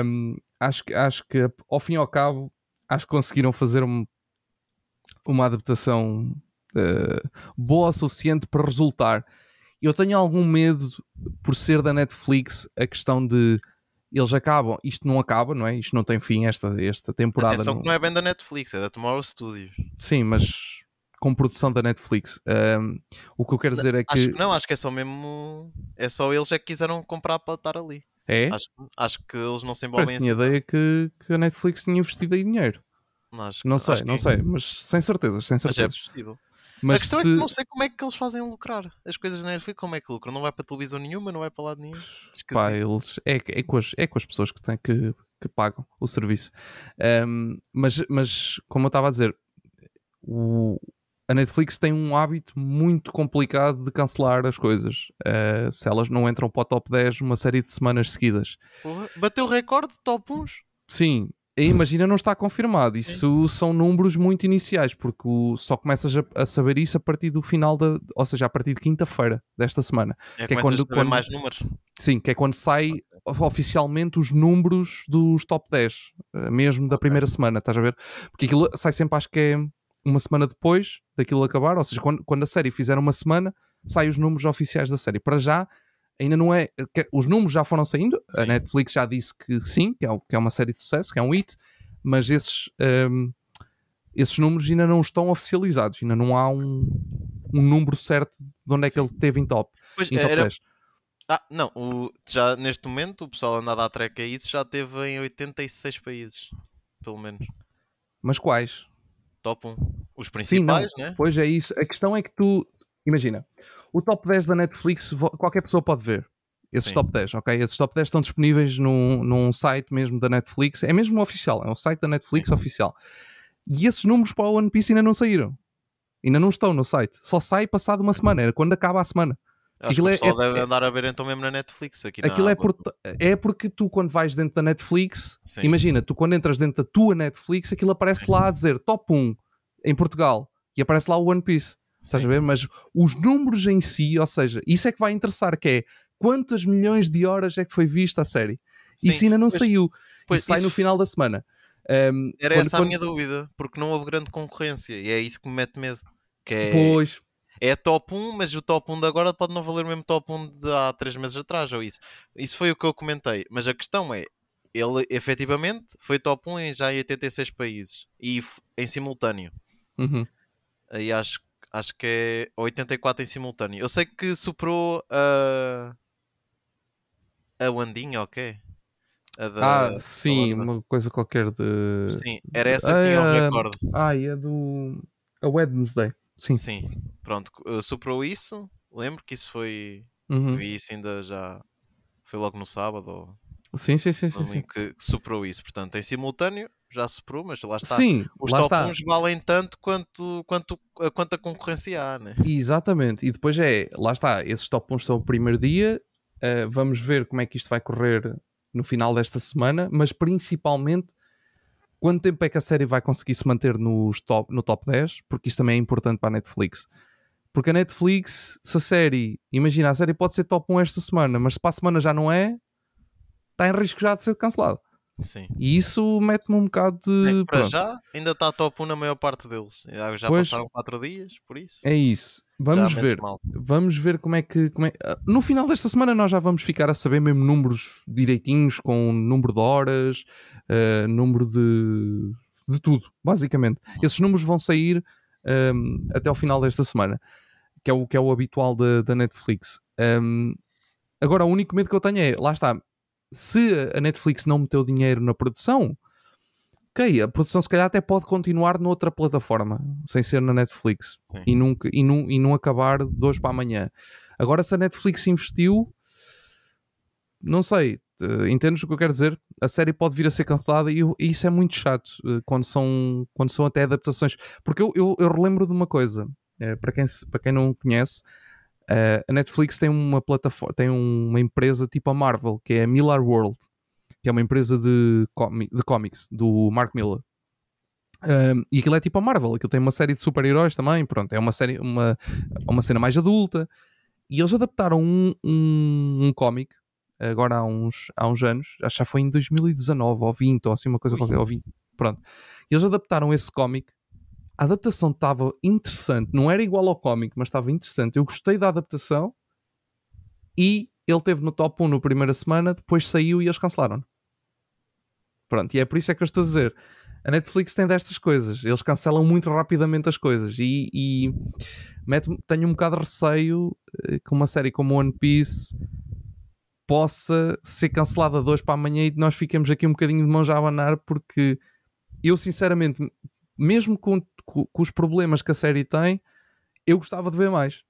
hum, acho, que, acho que ao fim e ao cabo, acho que conseguiram fazer um- uma adaptação eh, boa o suficiente para resultar. Eu tenho algum medo, por ser da Netflix, a questão de eles acabam, isto não acaba, não é? Isto não tem fim, esta, esta temporada. Atenção não- que não é bem da Netflix, é da Tomorrow Studios. Sim, mas com produção da Netflix. Hum, o que eu quero dizer é que. Acho não, acho que é só mesmo. É só eles é que quiseram comprar para estar ali. É? Acho, acho que eles não se envolvem Parece tinha assim. ideia que, que a Netflix tinha investido aí dinheiro. Não, acho, Não sei, acho que- não sei, mas sem certezas, sem Mas é certezas. possível. Mas a questão se... é que não sei como é que eles fazem lucrar. As coisas na Netflix, como é que lucram? Não vai para televisão nenhuma, não vai para lado nenhum. Pá, eles, é, é, com as, é com as pessoas que, têm, que, que pagam o serviço. Ahm, mas, mas, como eu estava a dizer, o- a Netflix tem um hábito muito complicado de cancelar as coisas. Ah, se elas não entram para o top 10 uma série de semanas seguidas. Porra, Bateu o recorde de top 1. Sim, imagina não está confirmado. Isso são números muito iniciais, porque o- só começas a, a saber isso a partir do final da, ou seja, a partir de quinta-feira desta semana. É, Que é quando- quando- mais números. Sim, que é quando sai oficialmente os números dos top 10, eh, mesmo da primeira semana, estás a ver? Porque aquilo sai sempre, acho que é uma semana depois daquilo acabar, ou seja, quando, quando a série fizer uma semana, saem os números oficiais da série. Para já, ainda não é. que- os números já foram saindo, a Sim. Netflix já disse que sim, que é, que é uma série de sucesso, que é um hit, mas esses, ehm, esses números ainda não estão oficializados, ainda não há um, um número certo de onde é que Sim. ele teve em top, Pois, em top era, 10. Ah, não, o- já neste momento o pessoal anda a dar treca a isso, já teve em 86 países, pelo menos. Mas quais? Top 1. Os Sim, não. principais, né? Pois é isso. A questão é que tu, imagina, o top 10 da Netflix, qualquer pessoa pode ver. Esses Sim. top 10, ok? Esses top 10 estão disponíveis num, num site mesmo da Netflix. É mesmo oficial, é um site da Netflix oficial. E esses números para o One Piece ainda não saíram. Ainda não estão no site. Só sai passado uma semana, era quando acaba a semana. Acho que Aquilo o é- pessoal é- deve andar a ver então mesmo na Netflix. Aqui Aquilo é, por, é porque tu, quando vais dentro da Netflix, Sim. imagina, tu quando entras dentro da tua Netflix, aquilo aparece lá a dizer top 1 em Portugal e aparece lá o One Piece. Estás a ver? Mas os números em si, ou seja, isso é que vai interessar, que é quantas milhões de horas é que foi vista a série. Sim, Isso ainda não pois- saiu. pois isso sai isso no final da semana. Um, Era quando- essa a quando- minha dúvida, porque não houve grande concorrência e é isso que me mete medo. Que é, Pois, é top 1, mas o top 1 de agora pode não valer o mesmo top 1 de há 3 meses atrás, ou isso. Isso foi o que eu comentei. Mas a questão é, ele efetivamente foi top 1 em já em 86 países e em simultâneo. Uhum. Aí acho, acho que é 84 em simultâneo. Eu sei que superou a. A Wandinha, ok? A da, ah, sim, uma coisa qualquer de. Sim, era essa que tinha o Ah, recorde. Ai, é do. A Wednesday. Sim. Sim, pronto, uh, superou isso. Lembro que isso foi. Uhum. Vi isso ainda já. Foi logo no sábado ou Sim, sim, sim, sim. sim. que superou isso. Portanto, em simultâneo já superou, mas lá está. Sim, Os lá top está. 1 valem tanto quanto, quanto, a- quanto a concorrência há, né? Exatamente. E depois é, lá está, esses top 1 são o primeiro dia. uh, vamos ver como é que isto vai correr no final desta semana, mas principalmente quanto tempo é que a série vai conseguir se manter nos top, no top 10, porque isto também é importante para a Netflix. Porque a Netflix, se a série, imagina, a série pode ser top 1 esta semana, mas se para a semana já não é, está em risco já de ser cancelado. Sim. E isso mete-me um bocado de. É, para pronto. já ainda está top 1 na maior parte deles. Já Pois. passaram 4 dias, por isso. É isso. Vamos já ver. Vamos ver como é que. Como é... ah, No final desta semana nós já vamos ficar a saber mesmo números direitinhos, com número de horas, eh, número de de tudo, basicamente. Esses números vão sair um, até ao final desta semana, que é o, que é o habitual da, da Netflix. Um, agora, o único medo que eu tenho é, lá está, se a Netflix não meteu dinheiro na produção, ok, a produção se calhar até pode continuar noutra plataforma, sem ser na Netflix, e, nunca, e, não, e não acabar de hoje para amanhã. Agora, se a Netflix investiu, não sei, entendes o que eu quero dizer? A série pode vir a ser cancelada e, e isso é muito chato eh, quando são, quando são até adaptações. Porque eu, eu, eu relembro de uma coisa, é, para, quem, para quem não conhece, uh, a Netflix tem uma plataforma, tem uma empresa tipo a Marvel, que é a Miller World que é uma empresa de, de cómics, do Mark Miller. Um, e aquilo é tipo a Marvel, aquilo tem uma série de super-heróis também, pronto, é uma série, uma, uma cena mais adulta. E eles adaptaram um, um, um cómic agora há uns, há uns anos, acho que já foi em 2019 ou 20 ou assim, uma coisa Ui. qualquer, ou 20, pronto. E eles adaptaram esse cómic. A adaptação estava interessante, não era igual ao cómic, mas estava interessante. Eu gostei da adaptação e ele teve no top 1 na primeira semana, depois saiu e eles cancelaram. Pronto, e é por isso é que eu estou a dizer. A Netflix tem destas coisas, eles cancelam muito rapidamente as coisas e, e tenho um bocado de receio eh, que uma série como One Piece possa ser cancelada de hoje para amanhã e nós fiquemos aqui um bocadinho de mãos a abanar porque eu sinceramente, mesmo com, com, com os problemas que a série tem, eu gostava de ver mais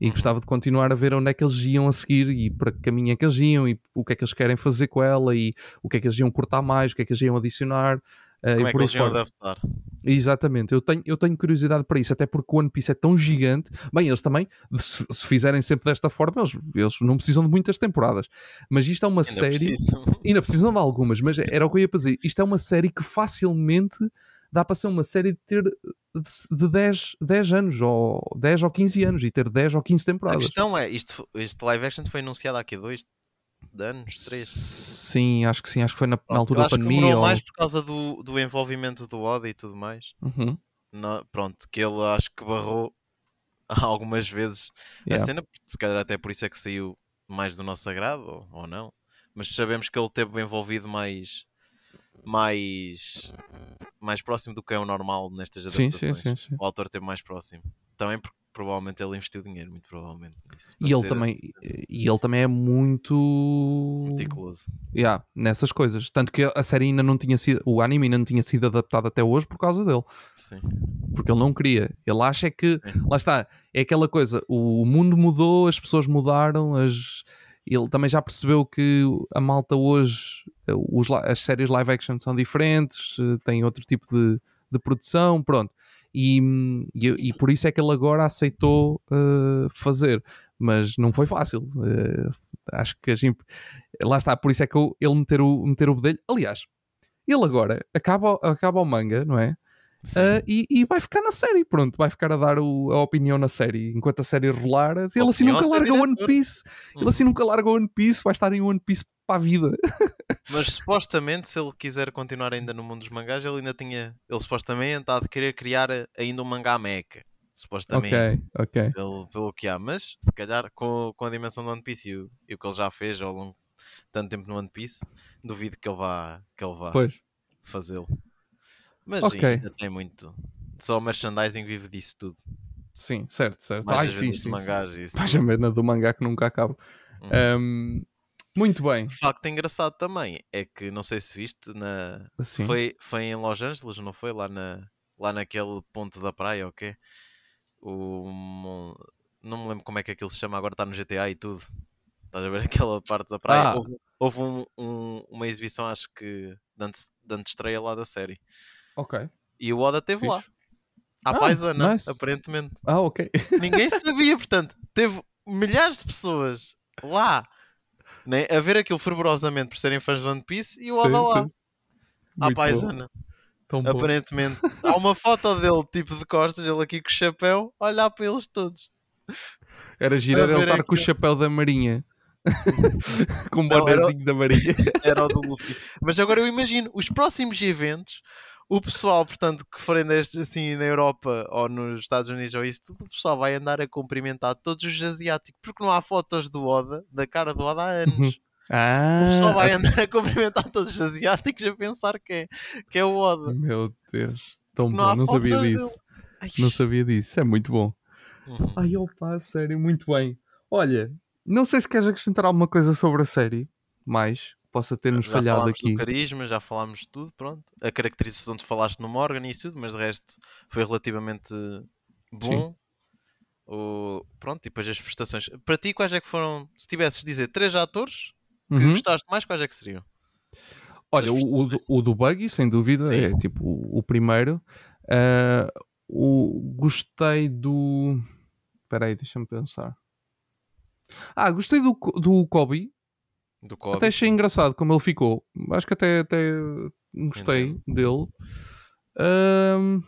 e gostava de continuar a ver onde é que eles iam a seguir e para que caminho é que eles iam e o que é que eles querem fazer com ela e o que é que eles iam cortar mais, o que é que eles iam adicionar. Uh, como é que eles iam adaptar? Exatamente, eu tenho, eu tenho curiosidade para isso, até porque o One Piece é tão gigante. Bem, eles também, se, se fizerem sempre desta forma, eles, eles, não precisam de muitas temporadas. Mas isto é uma ainda série. Precisam. Ainda precisam de algumas, mas era o que eu ia dizer. Isto é uma série que facilmente dá para ser uma série de ter de 10, 10 anos, ou 10 ou 15 anos, e ter 10 ou 15 temporadas. A questão é, isto, este live action foi anunciado há aqui dois anos, três? Sim, acho que sim, acho que foi na, na altura da pandemia. demorou ou... mais por causa do, do envolvimento do Oda e tudo mais. Uhum. Na, pronto, que ele acho que barrou <laughs> algumas vezes yeah. a cena, se calhar até por isso é que saiu mais do nosso agrado, ou, ou não. Mas sabemos que ele teve envolvido mais mais mais próximo do que é o normal nestas adaptações. Sim, sim, sim. O autor teve mais próximo. Também porque provavelmente ele investiu dinheiro, muito provavelmente. Nisso, e, ele também, e ele também é muito meticuloso yeah, nessas coisas. Tanto que a série ainda não tinha sido, o anime ainda não tinha sido adaptado até hoje por causa dele. Sim. Porque ele não queria. Ele acha que, Sim. lá está, é aquela coisa: o mundo mudou, as pessoas mudaram, as ele também já percebeu que a malta hoje, os, as séries live action são diferentes, eh, têm outro tipo de, de produção, pronto. E, e, e, por isso é que ele agora aceitou uh, fazer, mas não foi fácil. Uh, acho que a gente, lá está, por isso é que eu, ele meter o, meter o bedelho. Aliás, ele agora acaba, acaba o manga, não é? Uh, e, e, vai ficar na série, pronto, vai ficar a dar o, a opinião na série enquanto a série rolar. Ele assim nunca larga One Piece, ele assim nunca larga One Piece, vai estar em One Piece para a vida. <laughs> Mas supostamente, se ele quiser continuar ainda no mundo dos mangás, ele ainda tinha, ele supostamente está de querer criar ainda um mangá mecha. Supostamente, ok, ok. Pelo, pelo que há, mas se calhar com, com a dimensão do One Piece e o, e o que ele já fez ao longo de tanto tempo no One Piece, duvido que ele vá, que ele vá fazê-lo. Mas okay. ainda tem muito. Só o merchandising vive disso tudo. Sim, certo, certo. Mais Ai, sim, sim, mangás sim. Mais a venda do mangá que nunca acaba. Uhum. Um, muito bem. O facto engraçado também é que, não sei se viste, na... Foi, foi em Los Angeles, não foi? Lá, na... lá naquele ponto da praia, ok? O... Não me lembro como é que aquilo se chama, agora está no GTA e tudo. Estás a ver <laughs> aquela parte da praia? Ah. Houve, houve um, um, uma exibição, acho que, de estreia lá da série. Ok. E o Oda esteve lá. À ah, paisana, nice. aparentemente. Ah, ok. Ninguém sabia, portanto, teve milhares de pessoas lá né, a ver aquilo fervorosamente por serem fãs de One Piece e o Oda lá. À paisana. Aparentemente. Há uma foto dele, tipo de costas, ele aqui com o chapéu, olhar para eles todos. Era gira ele estar com o chapéu da Marinha. <laughs> com um bonezinho da Marinha. <laughs> Era o do Luffy. Mas agora eu imagino os próximos eventos o pessoal, portanto, que forem destes assim na Europa ou nos Estados Unidos ou isso, tudo o pessoal vai andar a cumprimentar todos os asiáticos, porque não há fotos do Oda, da cara do Oda há <laughs> anos. Ah, O pessoal vai andar a cumprimentar todos os asiáticos a pensar que é, que é o Oda. Meu Deus. Tão Não bom, não sabia disso. Não sabia disso. Isso é muito bom. Uhum. Ai, opa, sério, muito bem. Olha, não sei se queres acrescentar alguma coisa sobre a série, mais, possa ter-nos já falhado falámos aqui. do carisma, já falámos de tudo, pronto. A caracterização tu falaste no Morgan e isso tudo, mas de resto foi relativamente bom. O, pronto, e depois as prestações. Para ti, quais é que foram, se tivesses de dizer três atores que Uhum. gostaste mais, quais é que seriam? Olha, o, o, do- o do Buggy, sem dúvida, Sim. é tipo o, primeiro. Ah, o, gostei do. Espera aí, deixa-me pensar. Ah, gostei do, do Kobe. Do Kobe? Até achei engraçado como ele ficou. Acho que até, até gostei dele. Ahm,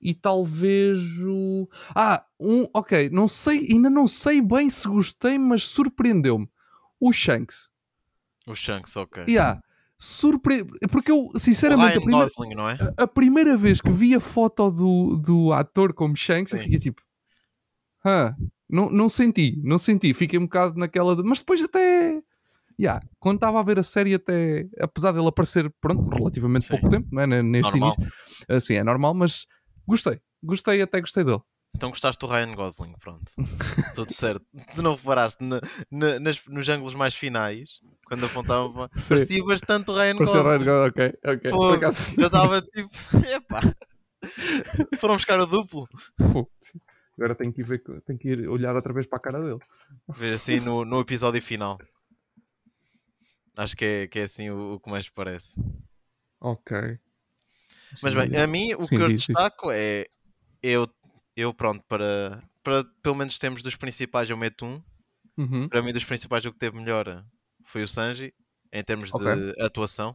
e talvez o. Ah, um. Ok, não sei, ainda não sei bem se gostei, mas surpreendeu-me. O Shanks. O Shanks, ok. Yeah, surpre... Porque eu, sinceramente, a primeira, Gosling, não é? a primeira vez que vi a foto do, do ator como Shanks, eu Sim. fiquei tipo. "Hã, não, não senti, não senti. Fiquei um bocado naquela. De... Mas depois até. Yeah, quando estava a ver a série, até. Apesar dele aparecer, pronto, relativamente Sim. pouco tempo, não é? Neste Normal. início. Assim, é normal, mas gostei. Gostei, até gostei dele. Então gostaste do Ryan Gosling, pronto. <laughs> Tudo certo. Tu não reparaste na- na- nas- nos ângulos mais finais, quando apontavam, <laughs> para- parecia bastante o Ryan Pareceu Gosling. Ryan Gosling, ok, ok. Acaso- Eu estava tipo, <laughs> epá, foram buscar o duplo. Fogo. Agora tenho que, ir ver, tenho que ir olhar outra vez para a cara dele. Ver assim no, no episódio final. Acho que é, que é assim o, o que mais parece. Ok. Mas bem, a mim o Sim, que eu diz. destaco é eu, eu pronto, para, para pelo menos termos dos principais eu meto um. Uhum. Para mim dos principais o que teve melhor foi o Sanji, em termos Ok. de atuação.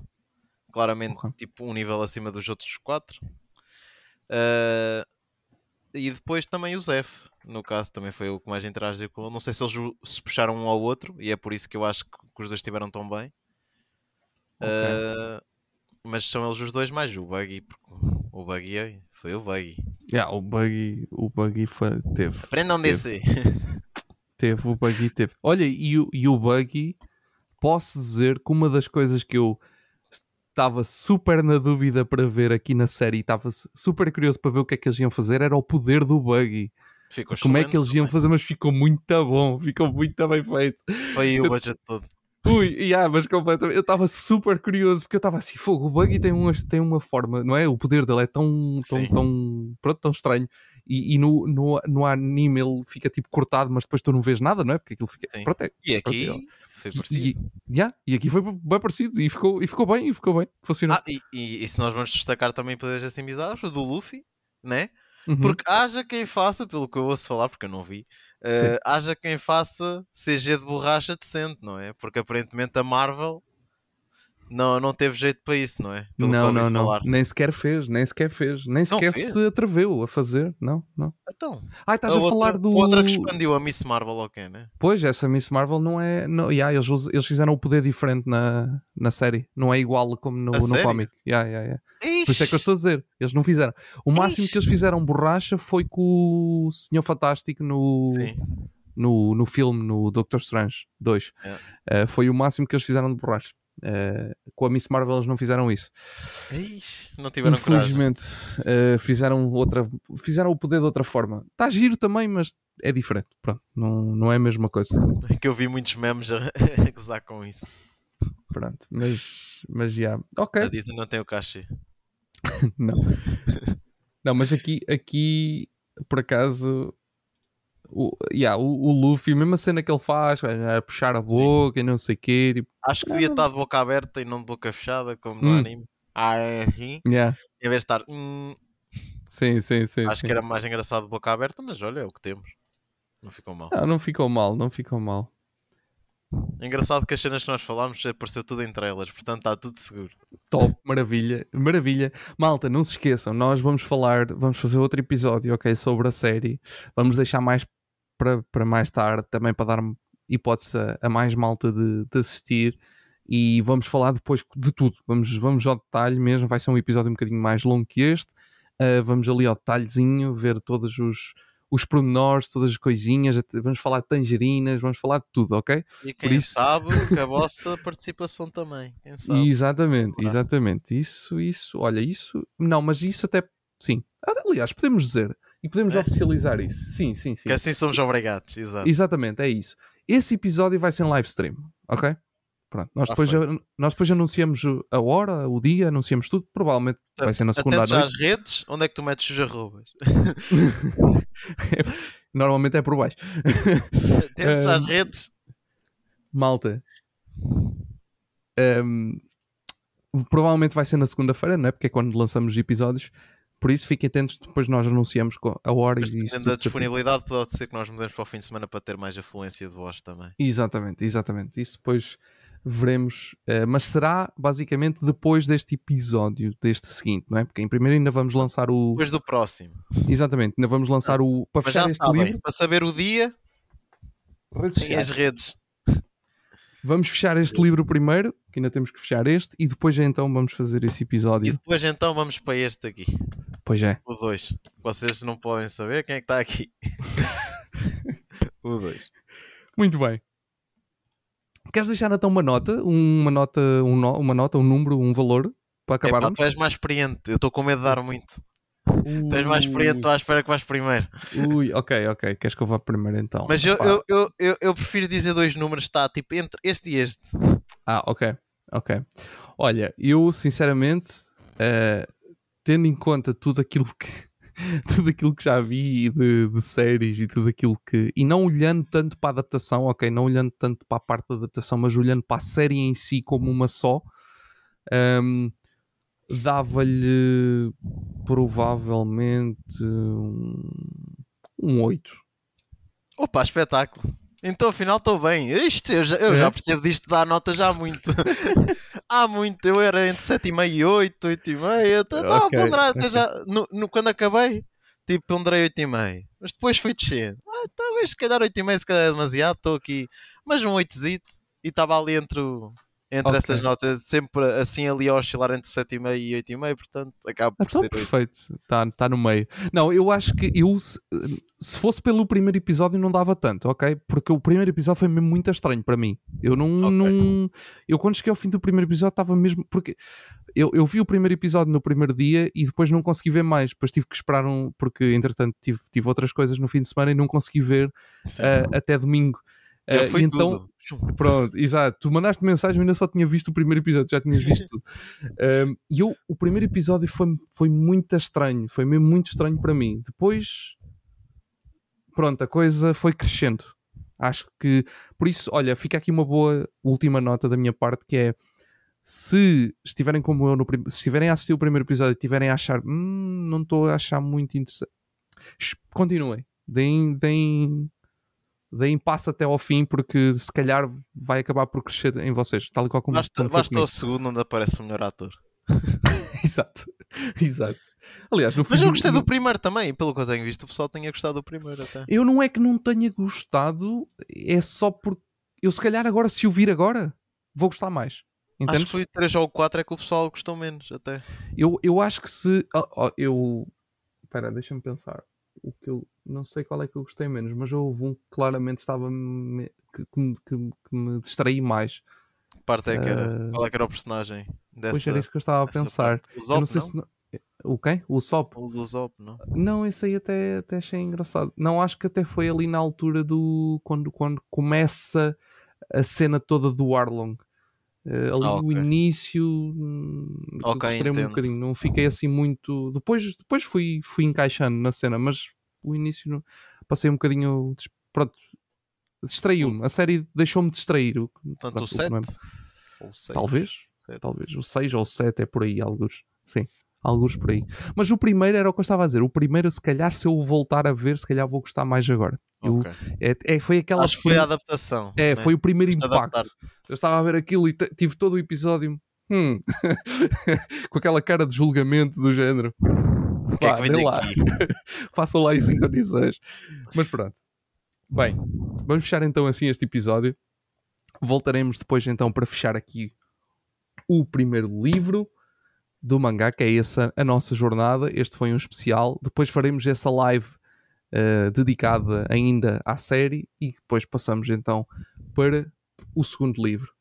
Claramente, Ok. tipo, um nível acima dos outros quatro. Ah, e depois também o Zef, no caso, também foi o que mais interagiu com ele. Não sei se eles se puxaram um ao outro, e é por isso que eu acho que, os dois estiveram tão bem. Ok. Ah, mas são eles os dois mais o Buggy, porque o Buggy foi o Buggy. Yeah, o Buggy, o Buggy foi, teve. Aprendam Teve. desse. <laughs> Teve, o Buggy teve. Olha, e, e o Buggy, posso dizer que uma das coisas que eu estava super na dúvida para ver aqui na série, e estava su- super curioso para ver o que é que eles iam fazer, era o poder do Buggy. Ficou Como é que eles iam também. fazer, mas ficou muito bom, ficou muito bem feito. Foi aí o budget todo. Ui, yeah, mas completamente. Eu estava super curioso porque eu estava assim, fogo, o Buggy tem uma, tem uma forma, não é? O poder dele é tão, tão, tão, pronto, tão estranho. E, e no, no, no anime ele fica tipo cortado, mas depois tu não vês nada, não é? Porque aquilo fica. Pronto, é- E aqui Pronto, foi e, parecido. e, yeah, e aqui foi bem parecido e ficou, e ficou bem, e ficou bem, funcionou. Ah, e, e, e se nós vamos destacar também poderes assim bizarros, do Luffy, né? Uhum. Porque haja quem faça, pelo que eu ouço falar, porque eu não vi, eh, haja quem faça CG de borracha decente, não é? Porque aparentemente a Marvel não, não teve jeito para isso, não é? Pelo não, não, não. falar. Nem sequer fez, nem sequer fez, nem sequer fez? se atreveu a fazer. Não, não. Então, Ah, estás a, outra, falar do. outra que expandiu a Miss Marvel, ok, né? Pois, essa Miss Marvel não é. Não, yeah, eles, eles fizeram o poder diferente na, na série. Não é igual como no, A no sério? cómic. Yeah, yeah, yeah. Por isso é que eu Ixi, estou a dizer. Eles não fizeram. O máximo que eles Ixi. fizeram borracha foi com o Senhor Fantástico no, Sim, no, no filme, no Doctor Strange 2. Yeah. Eh, foi o máximo que eles fizeram de borracha. Eh, com a Miss Marvel eles não fizeram isso. Ixi, não tiveram. Infelizmente, eh, fizeram outra. Fizeram o poder de outra forma. Está giro também, mas é diferente. Pronto, não, não é a mesma coisa. Que eu vi muitos memes a, <laughs> a gozar com isso. Pronto, mas, mas já. Ok. A Disney não tem o cachê. <laughs> Não. Não, mas aqui, aqui por acaso, o, yeah, o, o Luffy, mesmo a cena que ele faz, a puxar a Sim. boca e não sei o quê, tipo, Acho que devia estar de boca aberta e não de boca fechada, como no Hum. anime. Ah, é, sim. yeah. Em vez de estar. hum, sim, sim, sim. acho sim. que era mais engraçado de boca aberta, mas olha, é o que temos. Não ficou mal. Não, não ficou mal, não ficou mal. Engraçado que as cenas que nós falámos apareceu tudo em trailers, portanto está tudo seguro. Top, maravilha, maravilha. Malta, não se esqueçam, nós vamos falar, vamos fazer outro episódio, ok, sobre a série. Vamos deixar mais para, para mais tarde, também para dar hipótese a, a mais malta de, de assistir. E vamos falar depois de tudo. Vamos, vamos ao detalhe mesmo. Vai ser um episódio um bocadinho mais longo que este. Uh, vamos ali ao detalhezinho, ver todos os, os pormenores, todas as coisinhas, vamos falar de tangerinas, vamos falar de tudo, ok? E Por quem isso- sabe <laughs> que a vossa participação também. Quem sabe? Exatamente, exatamente. Isso, isso, olha, isso, não, mas isso até, sim. Aliás, podemos dizer e podemos É? oficializar isso. Sim, sim, sim. Que assim somos obrigados, exato. Exatamente, é isso. Esse episódio vai ser em live stream, ok? Pronto, nós Tá depois, nós depois anunciamos a hora, o dia, anunciamos tudo. Provavelmente vai ser na segunda à Atentos noite. às redes, onde é que tu metes os arrobas? <laughs> Normalmente é por baixo. <laughs> Atentos às Um, redes. Malta. Ehm, provavelmente vai ser na segunda-feira, não é? Porque é quando lançamos episódios. Por isso fiquem atentos, depois nós anunciamos a hora Mas e isso. da disponibilidade, pode ser que nós mudemos para o fim de semana para ter mais afluência de voz também. Exatamente, exatamente. Isso depois veremos. eh, mas será basicamente depois deste episódio, deste seguinte, não é? Porque em primeiro ainda vamos lançar o. Depois do próximo. Exatamente, ainda vamos lançar o. Para fechar este sabem, livro. para saber o dia, redes tem as redes. Vamos fechar este livro primeiro, que ainda temos que fechar este, e depois então vamos fazer esse E episódio. depois então vamos para este aqui, Pois é. o 2. Vocês não podem saber quem é que está aqui. <laughs> o 2. Muito bem. Queres deixar então uma nota? Uma nota, um no- uma nota, um número, um valor para Epá, acabarmos? tu és mais experiente, eu estou com medo de dar muito. Tu és mais experiente, estou à espera que vais primeiro. Ui, ok, ok. Queres que eu vá primeiro então? Mas eu, eu, eu, eu, eu prefiro dizer dois números, está tipo entre este e este. Ah, ok, ok. Olha, eu sinceramente, eh, tendo em conta tudo aquilo que <laughs> tudo aquilo que já vi de, de séries e tudo aquilo que. E não olhando tanto para a adaptação, ok? Não olhando tanto para a parte da adaptação, mas olhando para a série em si como uma só, ehm, dava-lhe provavelmente um, um 8. Opa, espetáculo. Então afinal estou bem. Isto, eu já, eu É? já percebo disto dar nota já há muito. <laughs> há muito. Eu era entre 7,5 e 8, 8,5. Estava Ok, a ponderar até já. <laughs> No, no- quando acabei, tipo, ponderei 8,5. Mas depois fui descendo. Ah, talvez se calhar 8,5 se calhar é demasiado. Estou aqui. Mas um 8 E estava ali entre, o- entre Ok. essas notas. Sempre assim ali a oscilar entre 7,5 e 8,5. Portanto, acaba por Então, ser 8. perfeito, está tá no meio. Não, eu acho que eu, se, se fosse pelo primeiro episódio, não dava tanto, ok? Porque o primeiro episódio foi mesmo muito estranho para mim. Eu não. Ok. não eu quando cheguei ao fim do primeiro episódio estava mesmo. Porque eu, eu vi o primeiro episódio no primeiro dia e depois não consegui ver mais. Depois tive que esperar um. Porque entretanto tive, tive outras coisas no fim de semana e não consegui ver ah, até domingo. eu fui e então, tudo. <laughs> Pronto, exato. Tu mandaste mensagem, eu ainda só tinha visto o primeiro episódio, já tinhas visto tudo. Um, e eu, o primeiro episódio foi, foi muito estranho, foi mesmo muito estranho para mim. Depois, pronto, a coisa foi crescendo. Acho que, por isso, olha, fica aqui uma boa última nota da minha parte que é se estiverem como eu no se estiverem a assistir o primeiro episódio e estiverem a achar hum, não estou a achar muito interessante, continuem, deem, deem, deem passo até ao fim porque se calhar vai acabar por crescer em vocês, tal e qual como, Basta, como basta o segundo onde aparece o melhor ator. <laughs> Exato, <laughs> exato. Aliás, Mas eu do- gostei no- do primeiro também, pelo que eu tenho visto, o pessoal tinha gostado do primeiro até. Eu não é que não tenha gostado, é só porque eu se calhar agora, se o vir agora, vou gostar mais. Acho Entendes? que foi 3 ou 4 é que o pessoal gostou menos até. Eu, eu acho que se. ó, ó, eu. Espera, deixa-me pensar. O que eu. Não sei qual é que eu gostei menos, mas houve um que claramente estava. me- que, que, que, que me distraí mais. Parte é que era? Ah. Qual é que era o personagem dessa? pois era isso que eu estava a pensar. parte? O Eu Zop, não sei não? se. O quem? O Sop? O do Zop, não? Não, esse aí até, até achei engraçado. Não, acho que até foi ali na altura do. quando, quando começa a cena toda do Arlong. Eh, ali Ah, o ok. início hum, Ok, distraí-me um bocadinho, não fiquei assim muito. Depois, depois fui, fui encaixando na cena, mas o início não- passei um bocadinho. Pronto, distraiu-me. A série deixou-me distrair. Tanto pronto, o o que não é- 7? Ou 6? Talvez, talvez. O 6 ou o 7 é por aí, alguns. Sim, alguns por aí. Mas o primeiro era o que eu estava a dizer. O primeiro, se calhar, se eu voltar a ver, se calhar vou gostar mais agora. Eu- Ok. é, é- foi aquela. Acho que foi a adaptação. É, né? foi o primeiro impacto. adaptar. Eu estava a ver aquilo e tive todo o episódio hum, <laughs> com aquela cara de julgamento do género. O que é que vem lá. <laughs> Façam lá isso em condições. Mas pronto. Bem, vamos fechar então assim este episódio. Voltaremos depois então para fechar aqui o primeiro livro do mangá, que é essa a nossa jornada. Este foi um especial. Depois faremos essa live uh, dedicada ainda à série e depois passamos então para o segundo livro.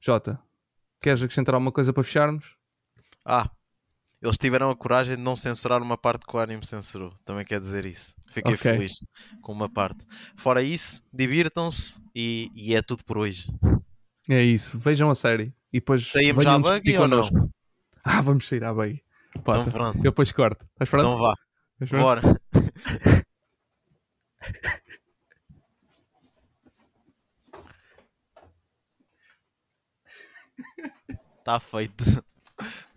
Jota, queres acrescentar alguma coisa para fecharmos? Ah, eles tiveram a coragem de não censurar uma parte que o anime censurou. Também quer dizer isso. Fiquei okay. feliz com uma parte. Fora isso, divirtam-se e, e, é tudo por hoje. É isso. Vejam a série e depois Saímos já à buggy ou não? Ah, vamos sair à buggy. Então pronto. Eu depois corto. Estás pronto? Então vá. Bora. Está <laughs> feito.